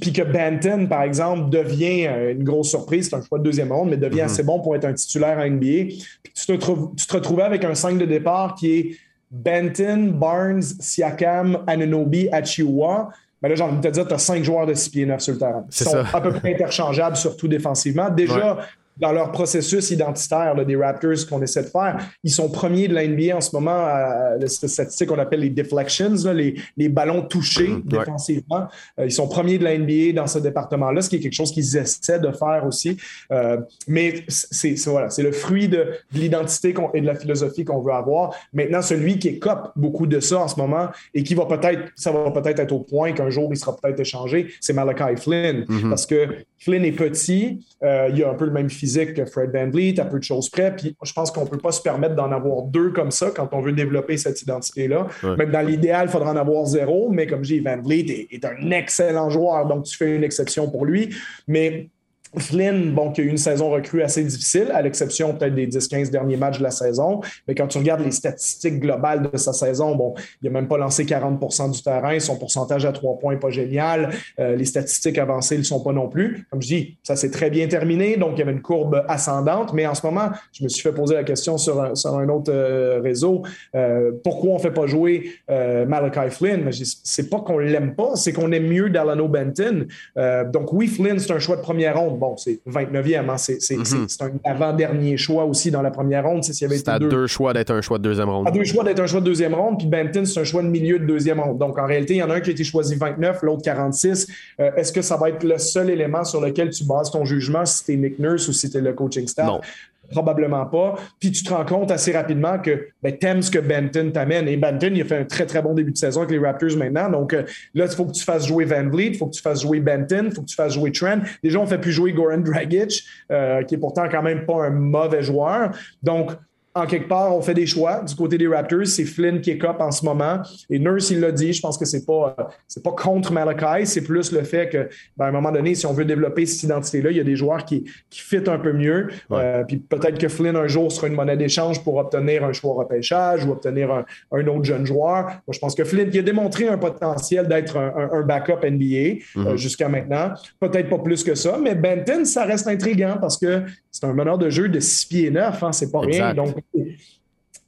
puis, que Banton, par exemple, devient euh, une grosse surprise, c'est un choix de deuxième ronde, mais devient mm-hmm. assez bon pour être un titulaire à NBA. Puis tu te, tu te retrouvais avec un 5 de départ qui est Benton, Barnes, Siakam, Anunobi, Achiuwa. Mais là, j'ai envie de te dire, tu as cinq joueurs de 6 pieds 9 sur le terrain. Ils sont à peu près interchangeables, surtout défensivement. Déjà, dans leur processus identitaire des Raptors qu'on essaie de faire. Ils sont premiers de la NBA en ce moment à la statistique qu'on appelle les deflections, les, les, ballons touchés mm-hmm. défensivement. Euh, ils sont premiers de la NBA dans ce département-là, ce qui est quelque chose qu'ils essaient de faire aussi. Euh, mais c'est voilà, le fruit de, l'identité et de la philosophie qu'on veut avoir. Maintenant, celui qui écope beaucoup de ça en ce moment et qui va peut-être, ça va peut-être être au point qu'un jour il sera peut-être échangé, c'est Malachi Flynn. Mm-hmm. Parce que Flynn est petit, euh, il a un peu le même physique que Fred Van Vliet, à peu de choses près. Puis je pense qu'on ne peut pas se permettre d'en avoir deux comme ça quand on veut développer cette identité-là. Même dans l'idéal, il faudra en avoir zéro, mais comme je dis, Van Vliet est, est, un excellent joueur, donc tu fais une exception pour lui. Mais Flynn, bon, qui a eu une saison recrue assez difficile, à l'exception peut-être des 10-15 derniers matchs de la saison. Mais quand tu regardes les statistiques globales de sa saison, bon, il n'a même pas lancé 40% du terrain. Son pourcentage à trois points n'est pas génial. Euh, les statistiques avancées ne le sont pas non plus. Comme je dis, ça s'est très bien terminé. Donc, il y avait une courbe ascendante. Mais en ce moment, je me suis fait poser la question sur un, autre euh, réseau. Euh, pourquoi on ne fait pas jouer Malachi Flynn? Mais c'est pas qu'on l'aime pas, c'est qu'on aime mieux Dalano Benton. donc, oui, Flynn, c'est un choix de première ronde bon, c'est 29e, hein, mhm. c'est un avant-dernier choix aussi dans la première ronde. C'est à deux... choix d'être un choix de deuxième ronde. À deux choix d'être un choix de deuxième ronde, puis Benton, c'est un choix de milieu de deuxième ronde. Donc, en réalité, il y en a un qui a été choisi 29, l'autre 46. Euh, est-ce que ça va être le seul élément sur lequel tu bases ton jugement si c'était Nick Nurse ou si c'était le coaching staff? Non. Probablement pas. Puis tu te rends compte assez rapidement que ben, aimes ce que Benton t'amène. Et Benton, il a fait un très, très bon début de saison avec les Raptors maintenant. Donc euh, là, il faut que tu fasses jouer Van Vliet, il faut que tu fasses jouer Benton, il faut que tu fasses jouer Trent. Déjà, on ne fait plus jouer Goran Dragic, euh, qui est pourtant quand même pas un mauvais joueur. Donc, en quelque part, on fait des choix. Du côté des Raptors, c'est Flynn qui est cop en ce moment. Et Nurse, il l'a dit, je pense que c'est pas, c'est pas contre Malachi, c'est plus le fait que, ben, à un moment donné, si on veut développer cette identité-là, il y a des joueurs qui, qui fit un peu mieux. Euh, puis peut-être que Flynn, un jour, sera une monnaie d'échange pour obtenir un choix repêchage ou obtenir un, autre jeune joueur. Moi, je pense que Flynn, qui a démontré un potentiel d'être un, backup NBA euh, mm-hmm. jusqu'à maintenant, peut-être pas plus que ça, mais Benton, ça reste intriguant parce que c'est un meneur de jeu de 6 pieds 9, hein, c'est pas rien. Donc,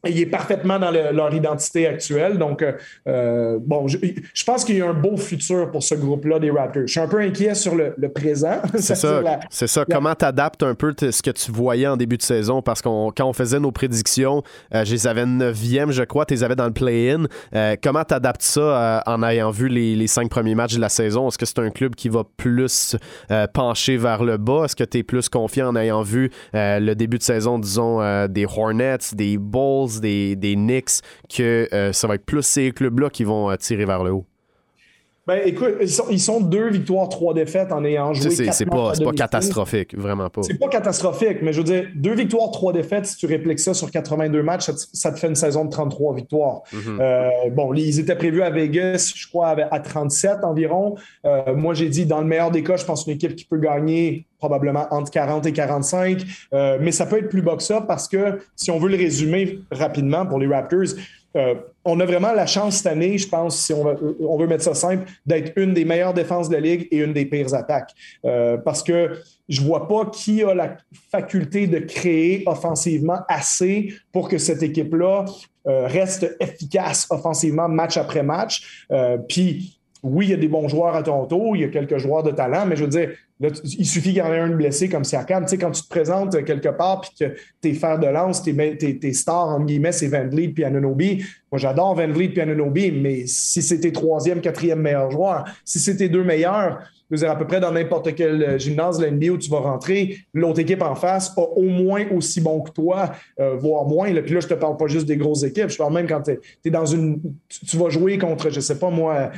il est parfaitement dans leur identité actuelle. Donc, euh, euh, bon, je, pense qu'il y a un beau futur pour ce groupe-là des Raptors. Je suis un peu inquiet sur le, présent. C'est ça. C'est ça. Comment tu adaptes un peu ce que tu voyais en début de saison? Parce que quand on faisait nos prédictions, euh, je les avais 9e, je crois, tu les avais dans le play-in. comment tu adaptes ça en ayant vu les, les, cinq premiers matchs de la saison? Est-ce que c'est un club qui va plus pencher vers le bas? Est-ce que tu es plus confiant en ayant vu le début de saison, disons, des Hornets, des Bulls? Des, Knicks, que euh, ça va être plus ces clubs-là qui vont euh, tirer vers le haut? Ben, écoute, ils sont, deux victoires, trois défaites en ayant joué. C'est pas, pas catastrophique, vraiment pas. C'est pas catastrophique, mais je veux dire, deux victoires, trois défaites, si tu répliques ça sur 82 matchs, ça te, fait une saison de 33 victoires. Mhm. Euh, bon, ils étaient prévus à Vegas, je crois, à 37 environ. Euh, moi, j'ai dit, dans le meilleur des cas, je pense une équipe qui peut gagner probablement entre 40 et 45, euh, mais ça peut être plus bas que ça parce que, si on veut le résumer rapidement pour les Raptors, euh, on a vraiment la chance cette année, je pense, si on veut, mettre ça simple, d'être une des meilleures défenses de la Ligue et une des pires attaques. Euh, parce que je ne vois pas qui a la faculté de créer offensivement assez pour que cette équipe-là euh, reste efficace offensivement match après match. Puis, oui, il y a des bons joueurs à Toronto, il y a quelques joueurs de talent, mais je veux dire, il suffit qu'il y en ait un blessé comme Siakam. Tu sais, quand tu te présentes quelque part puis que tes fers de lance, tes, tes, stars, entre guillemets, c'est Van Vliet puis Anunobi. Moi, j'adore Van Vliet puis Anunobi, mais si c'était troisième, quatrième meilleur joueur, si c'était deux meilleurs, je veux dire, à peu près dans n'importe quel euh, gymnase de l'NBA où tu vas rentrer, l'autre équipe en face a au moins aussi bon que toi, euh, voire moins. Là. Puis là, je te parle pas juste des grosses équipes, je parle même quand tu dans une. Tu, vas jouer contre, je sais pas moi, euh,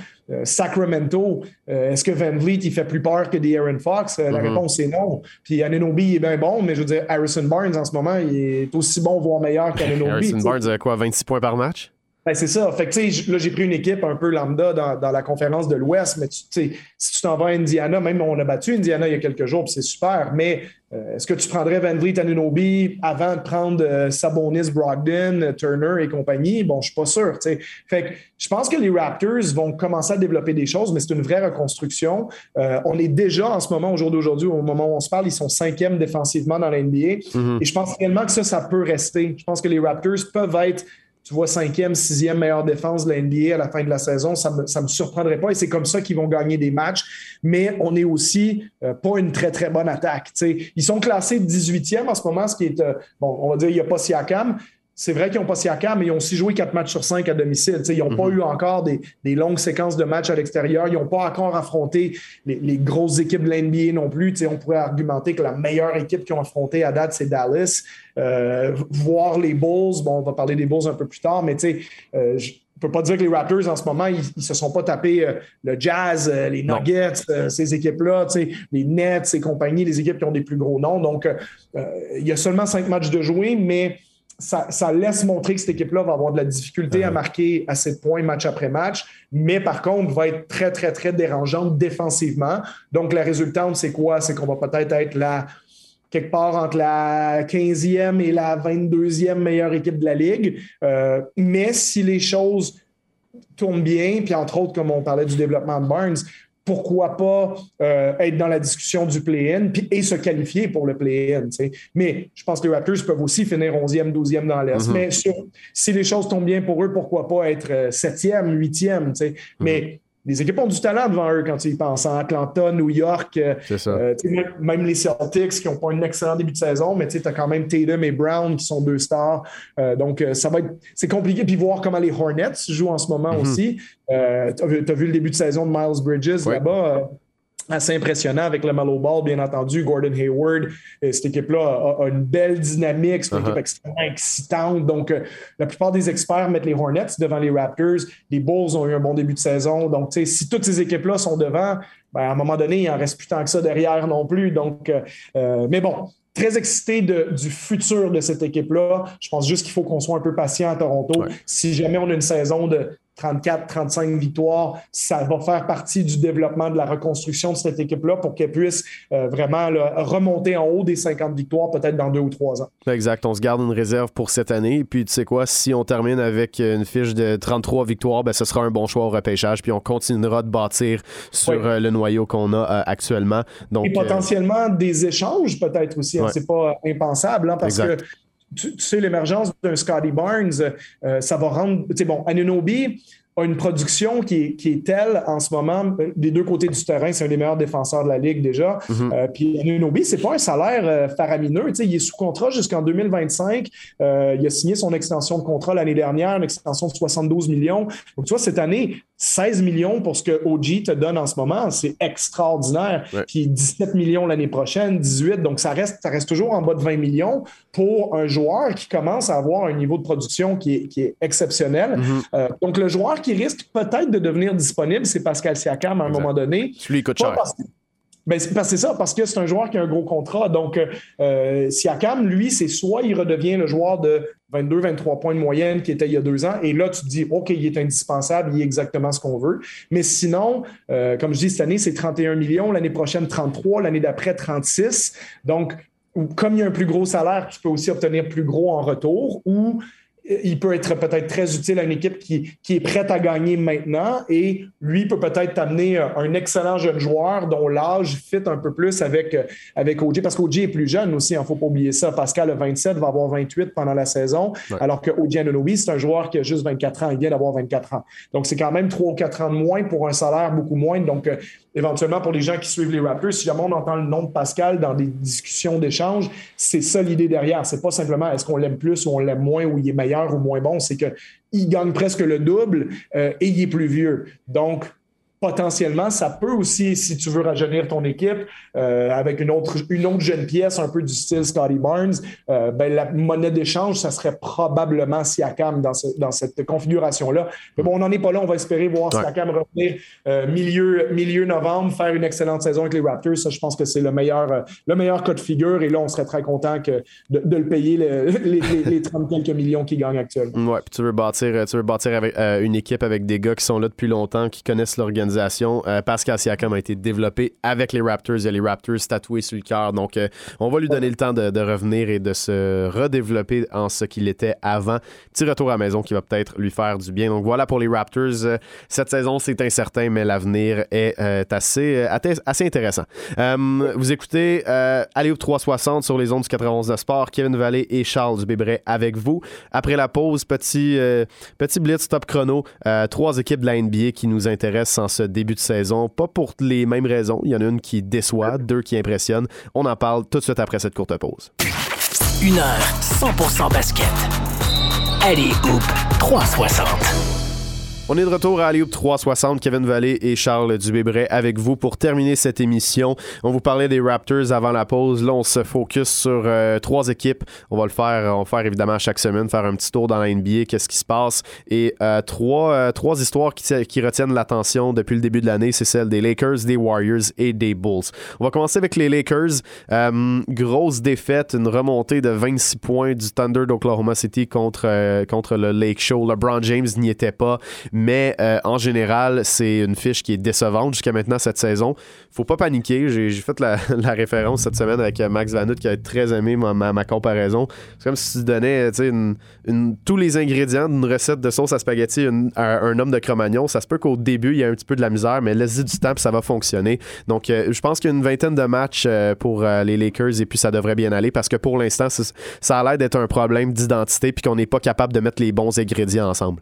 Sacramento. Est-ce que Van Vliet, il fait plus peur que des Aaron Fox? La mm-hmm. réponse est non. Puis Ananobi, il est bien bon, mais je veux dire, Harrison Barnes, en ce moment, il est aussi bon, voire meilleur qu'Ananobi. Harrison Barnes a quoi, 26 points par match? Ben, c'est ça. Fait que, là, j'ai pris une équipe un peu lambda dans, la conférence de l'Ouest, mais si tu t'en vas à Indiana, même on a battu Indiana il y a quelques jours, puis c'est super, mais euh, est-ce que tu prendrais Van Vliet, Anunobi avant de prendre euh, Sabonis, Brogdon, Turner et compagnie? Bon, je suis pas sûr. Fait que je pense que les Raptors vont commencer à développer des choses, mais c'est une vraie reconstruction. Euh, on est déjà en ce moment, au jour d'aujourd'hui, au moment où on se parle, ils sont cinquième défensivement dans la NBA. Mm-hmm. Et je pense réellement que ça, ça peut rester. Je pense que les Raptors peuvent être tu vois, cinquième, sixième meilleure défense de la NBA à la fin de la saison, ça ne me, me, surprendrait pas et c'est comme ça qu'ils vont gagner des matchs. Mais on est aussi euh, pas une très, très bonne attaque. Ils sont classés 18e en ce moment, ce qui est, euh, bon, on va dire, il n'y a pas Siakam, c'est vrai qu'ils n'ont pas Siakam, mais ils ont aussi joué quatre matchs sur cinq à domicile. ils n'ont pas mhm. eu encore des, longues séquences de matchs à l'extérieur. Ils n'ont pas encore affronté les, grosses équipes de l'NBA non plus. on pourrait argumenter que la meilleure équipe qu'ils ont affrontée à date, c'est Dallas. Euh, voir les Bulls, bon, on va parler des Bulls un peu plus tard, mais euh, je ne peux pas dire que les Raptors, en ce moment, ils ne se sont pas tapés euh, le Jazz, les Nuggets, ces équipes-là, les Nets et compagnie, les équipes qui ont des plus gros noms. Donc, il y a seulement cinq matchs de jouer, mais ça, laisse montrer que cette équipe-là va avoir de la difficulté à marquer à de points match après match, mais par contre, va être très, très, très dérangeante défensivement. Donc, la résultante, c'est quoi? C'est qu'on va peut-être être là quelque part entre la 15e et la 22e meilleure équipe de la Ligue. Euh, mais si les choses tournent bien, puis entre autres, comme on parlait du développement de Barnes, pourquoi pas euh, être dans la discussion du play-in et se qualifier pour le play-in. Mais je pense que les Raptors peuvent aussi finir 11e, 12e dans l'Est. Mm-hmm. Mais si les choses tombent bien pour eux, pourquoi pas être 7e, 8e. Mais les équipes ont du talent devant eux quand ils pensent en Atlanta, New York. Euh, euh, même les Celtics qui n'ont pas un excellent début de saison, mais tu as quand même Tatum et Brown qui sont deux stars. Euh, donc, ça va être. C'est compliqué. Puis voir comment les Hornets jouent en ce moment mm-hmm. aussi. tu as, vu le début de saison de Miles Bridges là-bas assez impressionnant avec le Mallow Ball, bien entendu. Gordon Hayward, euh, cette équipe-là a, une belle dynamique, c'est une équipe uh-huh. extrêmement excitante. Donc, euh, la plupart des experts mettent les Hornets devant les Raptors. Les Bulls ont eu un bon début de saison. Donc, si toutes ces équipes-là sont devant, ben, à un moment donné, il n'en reste plus tant que ça derrière non plus. Donc, euh, mais bon, très excité du futur de cette équipe-là. Je pense juste qu'il faut qu'on soit un peu patient à Toronto. Si jamais on a une saison de 34, 35 victoires, ça va faire partie du développement de la reconstruction de cette équipe-là pour qu'elle puisse euh, vraiment remonter en haut des 50 victoires peut-être dans deux ou trois ans. Exact. On se garde une réserve pour cette année. Puis tu sais quoi, si on termine avec une fiche de 33 victoires, ben, ce sera un bon choix au repêchage. Puis on continuera de bâtir sur euh, le noyau qu'on a euh, actuellement. Donc, Et potentiellement des échanges peut-être aussi. Hein. C'est pas impensable hein, parce que tu, sais, l'émergence d'un Scotty Barnes, ça va rendre. Tu sais, bon, Anunobi, a une production qui est, qui est, telle en ce moment, euh, des deux côtés du terrain, c'est un des meilleurs défenseurs de la Ligue déjà. Mm-hmm. Euh, puis Anunobi, c'est pas un salaire euh, faramineux. Tu sais, il est sous contrat jusqu'en 2025. il a signé son extension de contrat l'année dernière, une extension de 72 millions. Donc, tu vois, cette année, 16 millions pour ce que OG te donne en ce moment, c'est extraordinaire. Puis 17 millions l'année prochaine, 18. Donc, ça reste, ça reste toujours en bas de 20 millions pour un joueur qui commence à avoir un niveau de production qui est, qui est exceptionnel. Mm-hmm. donc, le joueur qui risque peut-être de devenir disponible, c'est Pascal Siakam à un moment donné. Celui coûte cher. Ben, c'est ça, parce que c'est un joueur qui a un gros contrat. Donc, euh, Siakam, lui, c'est soit il redevient le joueur de 22-23 points de moyenne qui était il y a deux ans, et là, tu te dis, OK, il est indispensable, il est exactement ce qu'on veut. Mais sinon, euh, comme je dis, cette année, c'est 31 millions, l'année prochaine, 33, l'année d'après, 36. Donc, comme il y a un plus gros salaire, tu peux aussi obtenir plus gros en retour, ou il peut être peut-être très utile à une équipe qui, qui, est prête à gagner maintenant et lui peut peut-être t'amener un excellent jeune joueur dont l'âge fit un peu plus avec, avec OG parce qu'OG est plus jeune aussi, il hein, ne faut pas oublier ça. Pascal a 27, va avoir 28 pendant la saison, alors que OG Anunobi, c'est un joueur qui a juste 24 ans, il vient d'avoir 24 ans. Donc c'est quand même 3 ou 4 ans de moins pour un salaire beaucoup moins. Donc euh, éventuellement pour les gens qui suivent les Raptors, si jamais on entend le nom de Pascal dans des discussions d'échange, c'est ça l'idée derrière. C'est pas simplement est-ce qu'on l'aime plus ou on l'aime moins ou il est meilleur ou moins bon, c'est qu'il gagne presque le double euh, et il est plus vieux. Donc, potentiellement, ça peut aussi, si tu veux rajeunir ton équipe euh, avec une autre, une autre jeune pièce, un peu du style Scotty Barnes, euh, ben, la monnaie d'échange, ça serait probablement Siakam dans, dans cette configuration-là. Mais bon, on n'en est pas là. On va espérer voir Siakam revenir euh, milieu, milieu novembre, faire une excellente saison avec les Raptors. Ça, je pense que c'est le meilleur, le meilleur cas de figure. Et là, on serait très content que de, le payer les, les, 30 quelques millions qu'il gagne actuellement. Ouais, puis tu veux bâtir, tu veux bâtir avec, une équipe avec des gars qui sont là depuis longtemps, qui connaissent l'organisation euh, Pascal Siakam a été développé avec les Raptors. Il y a les Raptors tatoués sur le cœur. Donc, euh, on va lui donner le temps de, revenir et de se redévelopper en ce qu'il était avant. Petit retour à la maison qui va peut-être lui faire du bien. Donc, voilà pour les Raptors. Euh, cette saison, c'est incertain, mais l'avenir est assez, intéressant. vous écoutez Allez 360 sur les ondes du 91 de sport. Kevin Vallée et Charles Dubébret avec vous. Après la pause, petit, petit blitz top chrono. trois équipes de la NBA qui nous intéressent en ce début de saison. Pas pour les mêmes raisons. Il y en a une qui déçoit, deux qui impressionnent. On en parle tout de suite après cette courte pause. Une heure 100% basket. Allez, Hoop 360. On est de retour à Alioub 360, Kevin Vallée et Charles Dubébret avec vous pour terminer cette émission. On vous parlait des Raptors avant la pause. Là, on se focus sur euh, trois équipes. On va le faire, on va faire évidemment chaque semaine, faire un petit tour dans la NBA, qu'est-ce qui se passe. Et euh, trois, euh, trois histoires qui, retiennent l'attention depuis le début de l'année, c'est celle des Lakers, des Warriors et des Bulls. On va commencer avec les Lakers. grosse défaite, une remontée de 26 points du Thunder d'Oklahoma City contre, contre le Lake Show. LeBron James n'y était pas. Mais euh, en général, c'est une fiche qui est décevante jusqu'à maintenant cette saison. Faut pas paniquer. J'ai fait la, référence cette semaine avec euh, Max Vanout qui a très aimé ma, comparaison. C'est comme si tu donnais tous les ingrédients d'une recette de sauce à spaghetti à un homme de Cro-Magnon. Ça se peut qu'au début, il y ait un petit peu de la misère, mais laisse du temps puis ça va fonctionner. Donc, euh, je pense qu'il y a une vingtaine de matchs pour les Lakers et puis ça devrait bien aller parce que pour l'instant, ça a l'air d'être un problème d'identité puis qu'on n'est pas capable de mettre les bons ingrédients ensemble.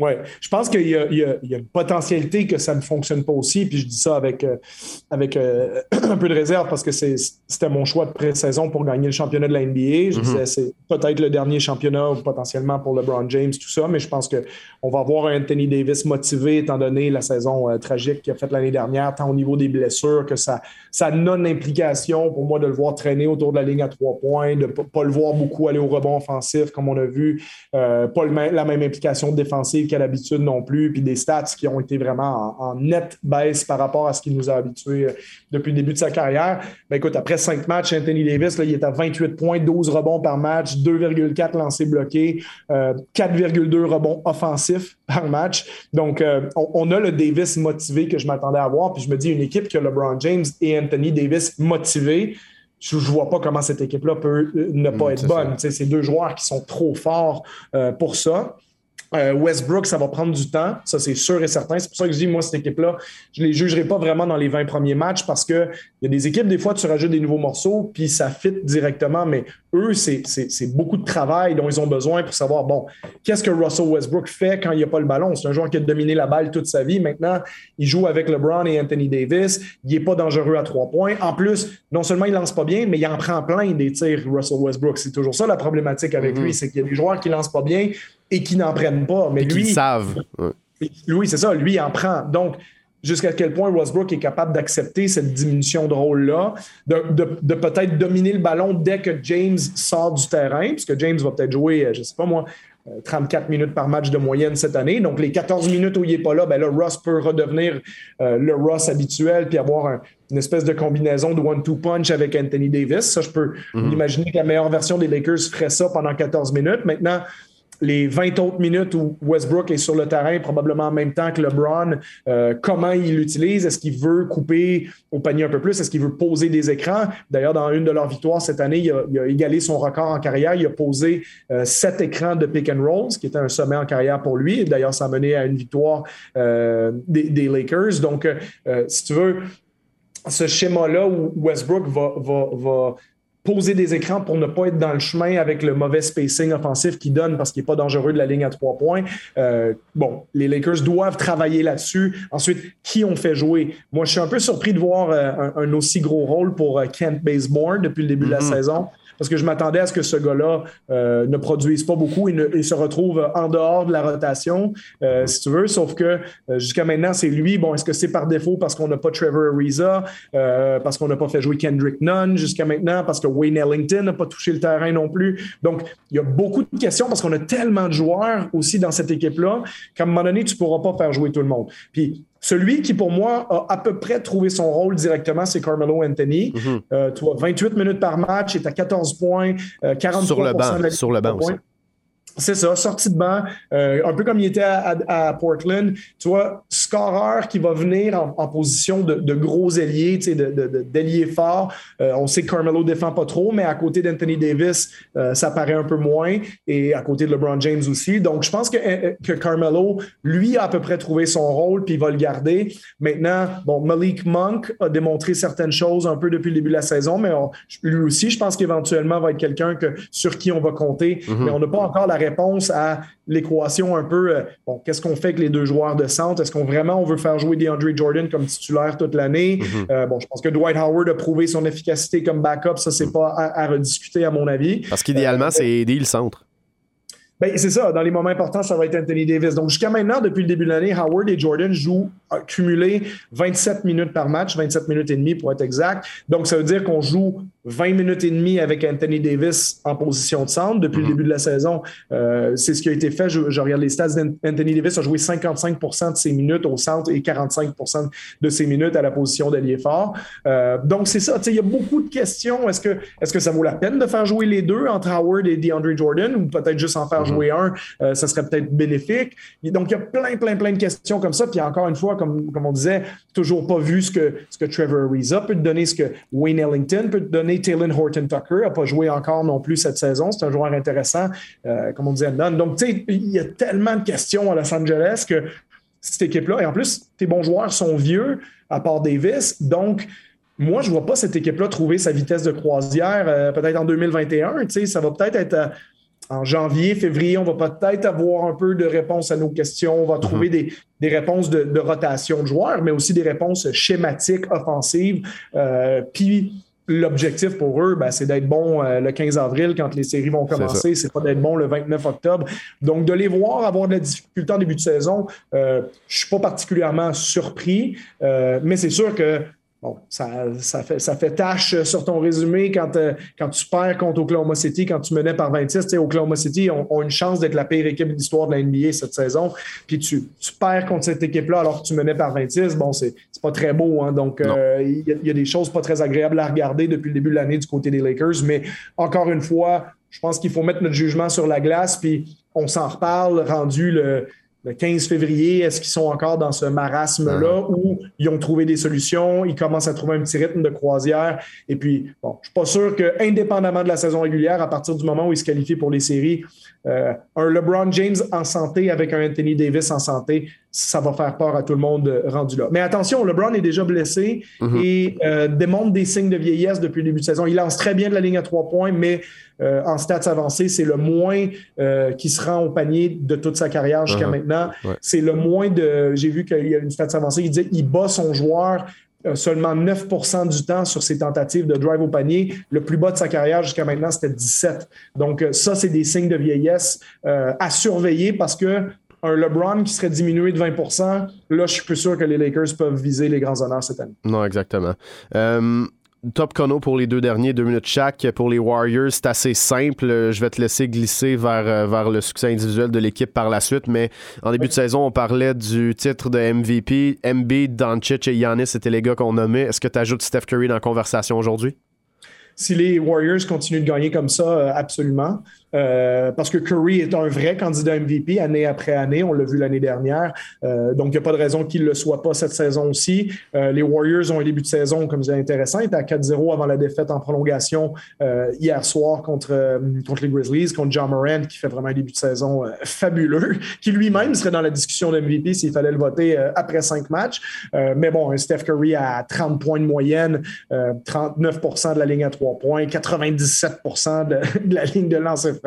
Oui, je pense qu'il y, y, a une potentialité que ça ne fonctionne pas aussi, puis je dis ça avec, euh, avec euh, un peu de réserve parce que c'était mon choix de pré-saison pour gagner le championnat de la NBA. Je mm-hmm. disais c'est peut-être le dernier championnat potentiellement pour LeBron James, tout ça, mais je pense qu'on va voir un Anthony Davis motivé étant donné la saison euh, tragique qu'il a faite l'année dernière, tant au niveau des blessures que sa, sa non-implication pour moi de le voir traîner autour de la ligne à trois points, de ne pas, le voir beaucoup aller au rebond offensif comme on a vu, pas la même implication défensive qu'à l'habitude non plus, puis des stats qui ont été vraiment en, nette baisse par rapport à ce qu'il nous a habitués euh, depuis le début de sa carrière. Ben écoute, après cinq matchs, Anthony Davis, là, il est à 28 points, 12 rebonds par match, 2,4 lancés bloqués, 4,2 euh, rebonds offensifs par match. Donc, euh, on, a le Davis motivé que je m'attendais à voir. Puis je me dis, une équipe qui a LeBron James et Anthony Davis motivés, je ne vois pas comment cette équipe-là peut ne pas mm, être bonne. C'est deux joueurs qui sont trop forts pour ça. Euh, Westbrook, ça va prendre du temps, ça c'est sûr et certain. C'est pour ça que je dis, moi, cette équipe-là, je ne les jugerai pas vraiment dans les 20 premiers matchs parce qu'il y a des équipes, des fois, tu rajoutes des nouveaux morceaux, puis ça fit directement, mais eux, c'est beaucoup de travail dont ils ont besoin pour savoir, bon, qu'est-ce que Russell Westbrook fait quand il n'y a pas le ballon? C'est un joueur qui a dominé la balle toute sa vie. Maintenant, il joue avec LeBron et Anthony Davis. Il n'est pas dangereux à trois points. En plus, non seulement il lance pas bien, mais il en prend plein des tirs, Russell Westbrook. C'est toujours ça la problématique avec mm-hmm. lui, c'est qu'il y a des joueurs qui lancent pas bien, et qui n'en prennent pas. Mais lui. Qui savent. Oui, c'est ça. Lui, il en prend. Donc, jusqu'à quel point Westbrook est capable d'accepter cette diminution de rôle-là, de, peut-être dominer le ballon dès que James sort du terrain, puisque James va peut-être jouer, euh, je ne sais pas moi, 34 euh, minutes par match de moyenne cette année. Donc, les 14 minutes où il n'est pas là, ben là, Ross peut redevenir euh, le Ross habituel puis avoir une espèce de combinaison de one-two punch avec Anthony Davis. Ça, je peux mm-hmm. imaginer que la meilleure version des Lakers ferait ça pendant 14 minutes. Maintenant, les 20 autres minutes où Westbrook est sur le terrain, probablement en même temps que LeBron, euh, comment il l'utilise? Est-ce qu'il veut couper au panier un peu plus? Est-ce qu'il veut poser des écrans? D'ailleurs, dans une de leurs victoires cette année, il a, égalé son record en carrière. Il a posé euh, sept écrans de pick and roll, ce qui était un sommet en carrière pour lui. D'ailleurs, ça a mené à une victoire euh, des, Lakers. Donc, si tu veux, ce schéma-là où Westbrook va, poser des écrans pour ne pas être dans le chemin avec le mauvais spacing offensif qu'il donne parce qu'il n'est pas dangereux de la ligne à trois points. Euh, bon, les Lakers doivent travailler là-dessus. Ensuite, qui ont fait jouer? Moi, je suis un peu surpris de voir euh, un, aussi gros rôle pour euh, Kent Bazemore depuis le début de la mm-hmm. saison parce que je m'attendais à ce que ce gars-là euh, ne produise pas beaucoup et, se retrouve en dehors de la rotation, euh, si tu veux. Sauf que euh, jusqu'à maintenant, c'est lui. Bon, est-ce que c'est par défaut parce qu'on n'a pas Trevor Ariza, parce qu'on n'a pas fait jouer Kendrick Nunn jusqu'à maintenant, parce que Wayne Ellington n'a pas touché le terrain non plus? Donc, il y a beaucoup de questions parce qu'on a tellement de joueurs aussi dans cette équipe-là qu'à un moment donné, tu ne pourras pas faire jouer tout le monde. Puis, celui qui, pour moi, a à peu près trouvé son rôle directement, c'est Carmelo Anthony. Mhm. Euh, tu vois, 28 minutes par match, est à 14 points, 43 euh, sur le banc, sur le banc aussi. C'est ça, sortie de banc, euh, un peu comme il était à, Portland. Tu vois, scoreur qui va venir en, position de, gros ailier, tu sais, d'ailier de, fort. Euh, on sait que Carmelo défend pas trop, mais à côté d'Anthony Davis, euh, ça paraît un peu moins. Et à côté de LeBron James aussi. Donc, je pense que, que Carmelo, lui, a à peu près trouvé son rôle, puis il va le garder. Maintenant, bon, Malik Monk a démontré certaines choses un peu depuis le début de la saison, mais lui aussi, je pense qu'éventuellement va être quelqu'un que, sur qui on va compter. Mm-hmm. Mais on n'a pas encore la réponse à l'équation un peu, euh, bon, qu'est-ce qu'on fait avec les deux joueurs de centre? Est-ce qu'on vraiment on veut faire jouer DeAndre Jordan comme titulaire toute l'année? Mm-hmm. Euh, bon, je pense que Dwight Howard a prouvé son efficacité comme backup. Ça, c'est pas à, rediscuter à mon avis. Parce qu'idéalement, euh, c'est aider le centre. Ben, c'est ça. Dans les moments importants, ça va être Anthony Davis. Donc, jusqu'à maintenant, depuis le début de l'année, Howard et Jordan jouent cumulé 27 minutes par match, 27 minutes et demie pour être exact. Donc, ça veut dire qu'on joue 20 minutes et demie avec Anthony Davis en position de centre depuis le mhm. début de la saison. Euh, c'est ce qui a été fait. Je, regarde les stats. Anthony Davis a joué 55% de ses minutes au centre et 45% de ses minutes à la position d'allié fort. Euh, donc, c'est ça. Il y a beaucoup de questions. Est-ce que, est que ça vaut la peine de faire jouer les deux entre Howard et DeAndre Jordan ou peut-être juste en faire mhm. jouer un? Euh, ça serait peut-être bénéfique. donc, il y a plein, plein, plein de questions comme ça. Puis encore une fois, comme, comme on disait, toujours pas vu ce que, ce que Trevor Ariza peut te donner, ce que Wayne Ellington peut te donner. Taylor Horton Tucker n'a pas joué encore non plus cette saison. C'est un joueur intéressant, euh, comme on disait. Donc, tu sais, il y a tellement de questions à Los Angeles que cette équipe-là, et en plus, tes bons joueurs sont vieux, à part Davis. Donc, moi, je ne vois pas cette équipe-là trouver sa vitesse de croisière euh, peut-être en 2021. Tu sais, ça va peut-être être, euh, en janvier, février, on va peut-être avoir un peu de réponses à nos questions. On va trouver mhm. des, réponses de, rotation de joueurs, mais aussi des réponses schématiques, offensives. puis, l'objectif pour eux, ben, c'est d'être bon euh, le 15 avril quand les séries vont commencer. C'est pas d'être bon le 29 octobre. Donc, de les voir avoir de la difficulté en début de saison, euh, je suis pas particulièrement surpris, euh, mais c'est sûr que Bon, ça, ça, fait, ça fait tâche sur ton résumé quand, euh, quand tu perds contre Oklahoma City, quand tu menais par 26. Oklahoma City ont, ont une chance d'être la pire équipe de l'histoire de la NBA cette saison. Puis tu, tu perds contre cette équipe-là alors que tu menais par 26. Bon, c'est pas très beau. Hein? Donc, euh, il y, y, a des choses pas très agréables à regarder depuis le début de l'année du côté des Lakers. Mais encore une fois, je pense qu'il faut mettre notre jugement sur la glace. Puis on s'en reparle rendu le le 15 février, est-ce qu'ils sont encore dans ce marasme-là ah. où ils ont trouvé des solutions, ils commencent à trouver un petit rythme de croisière? Et puis, bon, je suis pas sûr que, indépendamment de la saison régulière, à partir du moment où ils se qualifient pour les séries, euh, un LeBron James en santé avec un Anthony Davis en santé, ça va faire peur à tout le monde euh, rendu là. Mais attention, LeBron est déjà blessé mm-hmm. et euh, démontre des signes de vieillesse depuis le début de saison. Il lance très bien de la ligne à trois points, mais euh, en stats avancés, c'est le moins euh, qui se rend au panier de toute sa carrière jusqu'à uh-huh. maintenant. C'est le moins de. J'ai vu qu'il y a une stats avancée qui dit qu'il bat son joueur seulement 9% du temps sur ses tentatives de drive au panier. Le plus bas de sa carrière jusqu'à maintenant, c'était 17. Donc, ça, c'est des signes de vieillesse à surveiller parce que un LeBron qui serait diminué de 20% là, je suis plus sûr que les Lakers peuvent viser les grands honneurs cette année. Non, exactement. Top chrono pour les deux derniers, deux minutes chaque. Pour les Warriors, c'est assez simple. Je vais te laisser glisser vers, euh, vers le succès individuel de l'équipe par la suite. Mais en début de saison, on parlait du titre de MVP. MB, Doncic et Giannis, c'était les gars qu'on nommait. Est-ce que tu ajoutes Steph Curry dans la conversation aujourd'hui? Si les Warriors continuent de gagner comme ça, euh, absolument. Euh, parce que Curry est un vrai candidat MVP année après année. On l'a vu l'année dernière. Euh, donc, il n'y a pas de raison qu'il ne le soit pas cette saison aussi. Euh, les Warriors ont un début de saison, comme c'est intéressant. Ils étaient à 4-0 avant la défaite en prolongation hier soir contre, contre les Grizzlies, contre John Morant, qui fait vraiment un début de saison fabuleux, qui lui-même serait dans la discussion de MVP s'il fallait le voter après cinq matchs. mais bon, Steph Curry à 30 points de moyenne, 39% de la ligne à 3 points, 97 de, de la ligne de lancer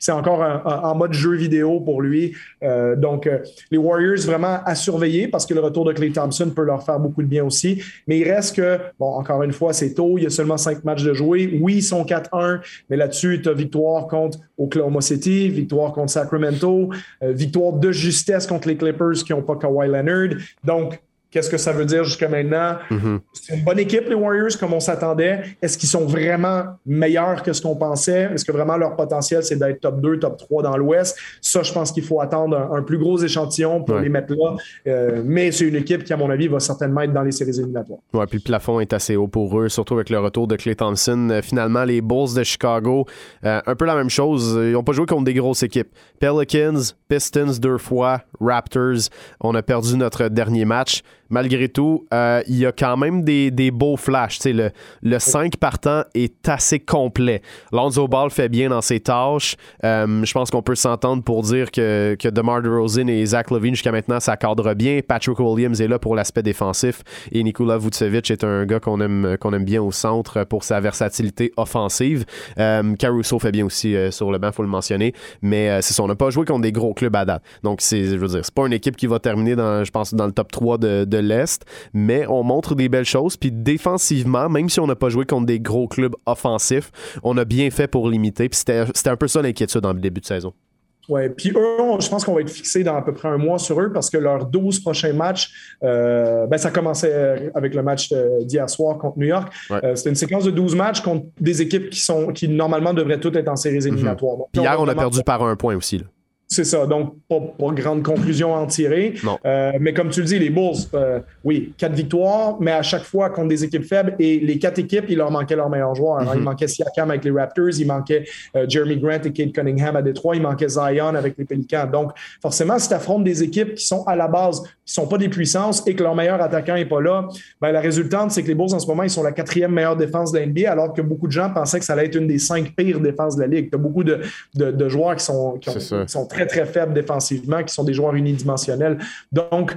c'est encore en mode jeu vidéo pour lui. Euh, donc, euh, les Warriors vraiment à surveiller parce que le retour de Clay Thompson peut leur faire beaucoup de bien aussi. Mais il reste que, bon, encore une fois, c'est tôt. Il y a seulement cinq matchs de jouer. Oui, ils sont 4-1, mais là-dessus, tu as victoire contre Oklahoma City, victoire contre Sacramento, euh, victoire de justesse contre les Clippers qui n'ont pas Kawhi Leonard. Donc, Qu'est-ce que ça veut dire jusqu'à maintenant? Mm-hmm. C'est une bonne équipe, les Warriors, comme on s'attendait. Est-ce qu'ils sont vraiment meilleurs que ce qu'on pensait? Est-ce que vraiment leur potentiel, c'est d'être top 2, top 3 dans l'Ouest? Ça, je pense qu'il faut attendre un, plus gros échantillon pour les mettre là. Euh, mais c'est une équipe qui, à mon avis, va certainement être dans les séries éliminatoires. Oui, puis le plafond est assez haut pour eux, surtout avec le retour de Clay Thompson. Euh, finalement, les Bulls de Chicago, euh, un peu la même chose. Ils n'ont pas joué contre des grosses équipes. Pelicans, Pistons deux fois, Raptors. On a perdu notre dernier match malgré tout, euh, il y a quand même des, beaux flashs. le, le 5 partant est assez complet. Lonzo Ball fait bien dans ses tâches. Euh, je pense qu'on peut s'entendre pour dire que, que DeMar DeRozan et Zach Levine, jusqu'à maintenant, ça cadre bien. Patrick Williams est là pour l'aspect défensif. Et Nikola Vucevic est un gars qu'on aime, qu'on aime bien au centre pour sa versatilité offensive. Euh, Caruso fait bien aussi sur le banc, il faut le mentionner. Mais c'est ça, on n'a pas joué contre des gros clubs à date. Donc, c'est, je veux dire, c'est pas une équipe qui va terminer, dans, je pense, dans le top 3 de de l'Est, mais on montre des belles choses. Puis défensivement, même si on n'a pas joué contre des gros clubs offensifs, on a bien fait pour limiter. Puis c'était un peu ça l'inquiétude dans le début de saison. Oui, puis eux, je pense qu'on va être fixé dans à peu près un mois sur eux parce que leurs 12 prochains matchs, euh, ben, ça commençait avec le match d'hier soir contre New York. Euh, c'était une séquence de 12 matchs contre des équipes qui sont qui normalement devraient toutes être en séries mhm. éliminatoires. hier, on, a perdu par un point aussi. Là. C'est ça. Donc, pas, pas, grande conclusion à en tirer. Euh, mais comme tu le dis, les Bulls, euh, oui, quatre victoires, mais à chaque fois contre des équipes faibles. Et les quatre équipes, il leur manquait leurs meilleurs joueurs. Hein. Il mhm. manquait Siakam avec les Raptors, il manquait euh, Jeremy Grant et Kate Cunningham à Détroit, il manquait Zion avec les Pelicans. Donc, forcément, si tu affrontes des équipes qui sont à la base, qui ne sont pas des puissances et que leur meilleur attaquant n'est pas là, ben, la résultante, c'est que les Bulls, en ce moment, ils sont la quatrième meilleure défense de l'NBA, alors que beaucoup de gens pensaient que ça allait être une des cinq pires défenses de la Ligue. Tu as beaucoup de, de, joueurs qui sont, qui sont très, très faibles défensivement, qui sont des joueurs unidimensionnels. Donc,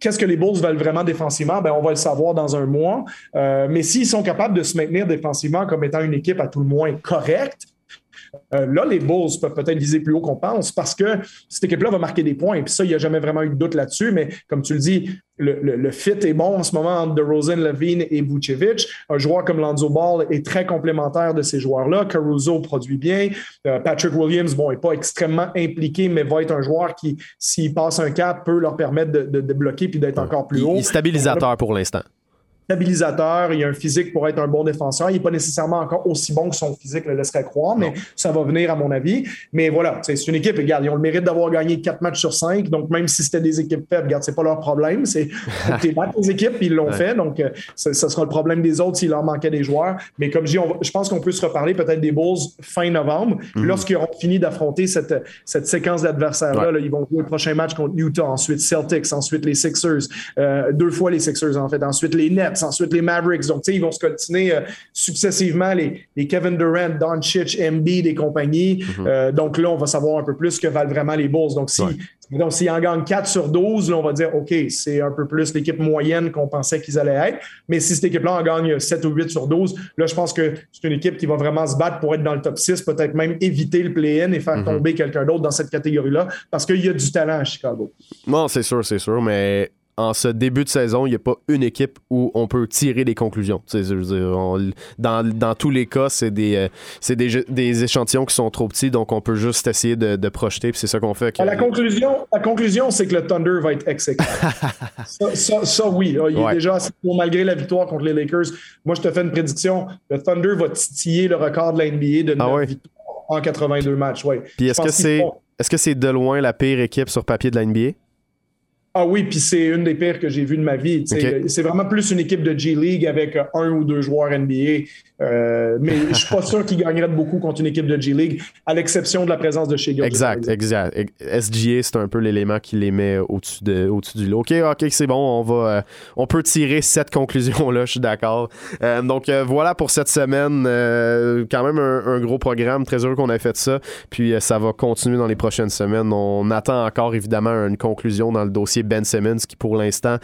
Qu'est-ce que les Bulls veulent vraiment défensivement? Ben, on va le savoir dans un mois. Euh, mais s'ils sont capables de se maintenir défensivement comme étant une équipe à tout le moins correcte, euh, là, les Bulls peuvent peut-être viser plus haut qu'on pense parce que cette équipe-là va marquer des points. Puis ça, il n'y a jamais vraiment eu de doute là-dessus. Mais comme tu le dis, le, fit est bon en ce moment entre DeRozan, Levine et Vucevic. Un joueur comme Lonzo Ball est très complémentaire de ces joueurs-là. Caruso produit bien. Euh, Patrick Williams, bon, n'est pas extrêmement impliqué, mais va être un joueur qui, s'il passe un cap, peut leur permettre de, de, bloquer puis d'être encore plus haut. Il est stabilisateur pour l'instant. Stabilisateur, il a un physique pour être un bon défenseur. Il n'est pas nécessairement encore aussi bon que son physique le laisserait croire, mais ça va venir à mon avis. Mais voilà, c'est une équipe, regarde, ils ont le mérite d'avoir gagné quatre matchs sur cinq. Donc, même si c'était des équipes faibles, regarde, c'est pas leur problème. C'est tes les équipes, ils l'ont fait. Donc, euh, ce sera le problème des autres s'il leur manquait des joueurs. Mais comme je dis, je pense qu'on peut se reparler peut-être des Bulls fin novembre, mhm. lorsqu'ils auront fini d'affronter cette, cette séquence d'adversaires-là. ils vont jouer le prochain match contre Utah, ensuite Celtics, ensuite les Sixers, euh, deux fois les Sixers en fait, ensuite les Nets, ensuite les Mavericks. Donc, tu sais, ils vont se coltiner euh, successivement les, les, Kevin Durant, Don Chich, Embiid et compagnie. Mhm. donc là, on va savoir un peu plus ce que valent vraiment les Bulls. Donc, si, donc, s'ils en gagnent 4 sur 12, là, on va dire, OK, c'est un peu plus l'équipe moyenne qu'on pensait qu'ils allaient être. Mais si cette équipe-là en gagne 7 ou 8 sur 12, là, je pense que c'est une équipe qui va vraiment se battre pour être dans le top 6, peut-être même éviter le play-in et faire mhm. tomber quelqu'un d'autre dans cette catégorie-là, parce qu'il y a du talent à Chicago. Non, c'est sûr, c'est sûr, mais en ce début de saison, il n'y a pas une équipe où on peut tirer des conclusions. dans, tous les cas, c'est des, euh, des, échantillons qui sont trop petits, donc on peut juste essayer de, projeter, puis c'est ça qu'on fait. La conclusion, la conclusion c'est que le Thunder va être exécuté. ça, ça, oui, il est déjà assez malgré la victoire contre les Lakers. Moi, je te fais une prédiction. Le Thunder va titiller le record de la NBA de 9 ah victoires en 82 matchs. Ouais. Puis est-ce que c'est est-ce que c'est de loin la pire équipe sur papier de la NBA? Ah oui, puis c'est une des pires que j'ai vues de ma vie. C'est vraiment plus une équipe de G-League avec un ou deux joueurs NBA. Euh, mais je suis pas sûr qu'ils gagneraient beaucoup contre une équipe de G-League, à l'exception de la présence de chez Exact, exact. SGA, c'est un peu l'élément qui les met au-dessus de, au du lot. OK, OK, c'est bon, on va, euh, on peut tirer cette conclusion-là, je suis d'accord. Euh, donc voilà pour cette semaine. quand même un, gros programme, très heureux qu'on ait fait ça. Puis ça va continuer dans les prochaines semaines. On attend encore évidemment une conclusion dans le dossier Ben Simmons qui pour l'instant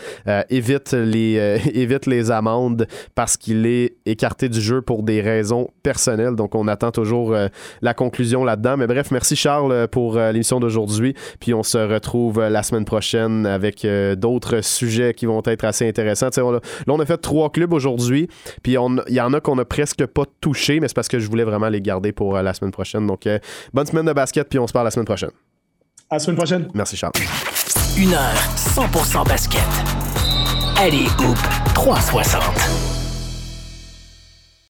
évite, les, évite les amendes parce qu'il est écarté du jeu pour des raisons personnelles. Donc, on attend toujours euh, la conclusion là-dedans. Mais bref, merci Charles euh, pour euh, l'émission d'aujourd'hui. Puis on se retrouve la semaine prochaine avec d'autres sujets qui vont être assez intéressants. là, on a fait trois clubs aujourd'hui. Puis il y en a qu'on a presque pas touché, mais c'est parce que je voulais vraiment les garder pour la semaine prochaine. Donc, bonne semaine de basket, puis on se parle la semaine prochaine. À la semaine prochaine. Merci Charles. Une heure 100% basket. Allez, Hoop 360.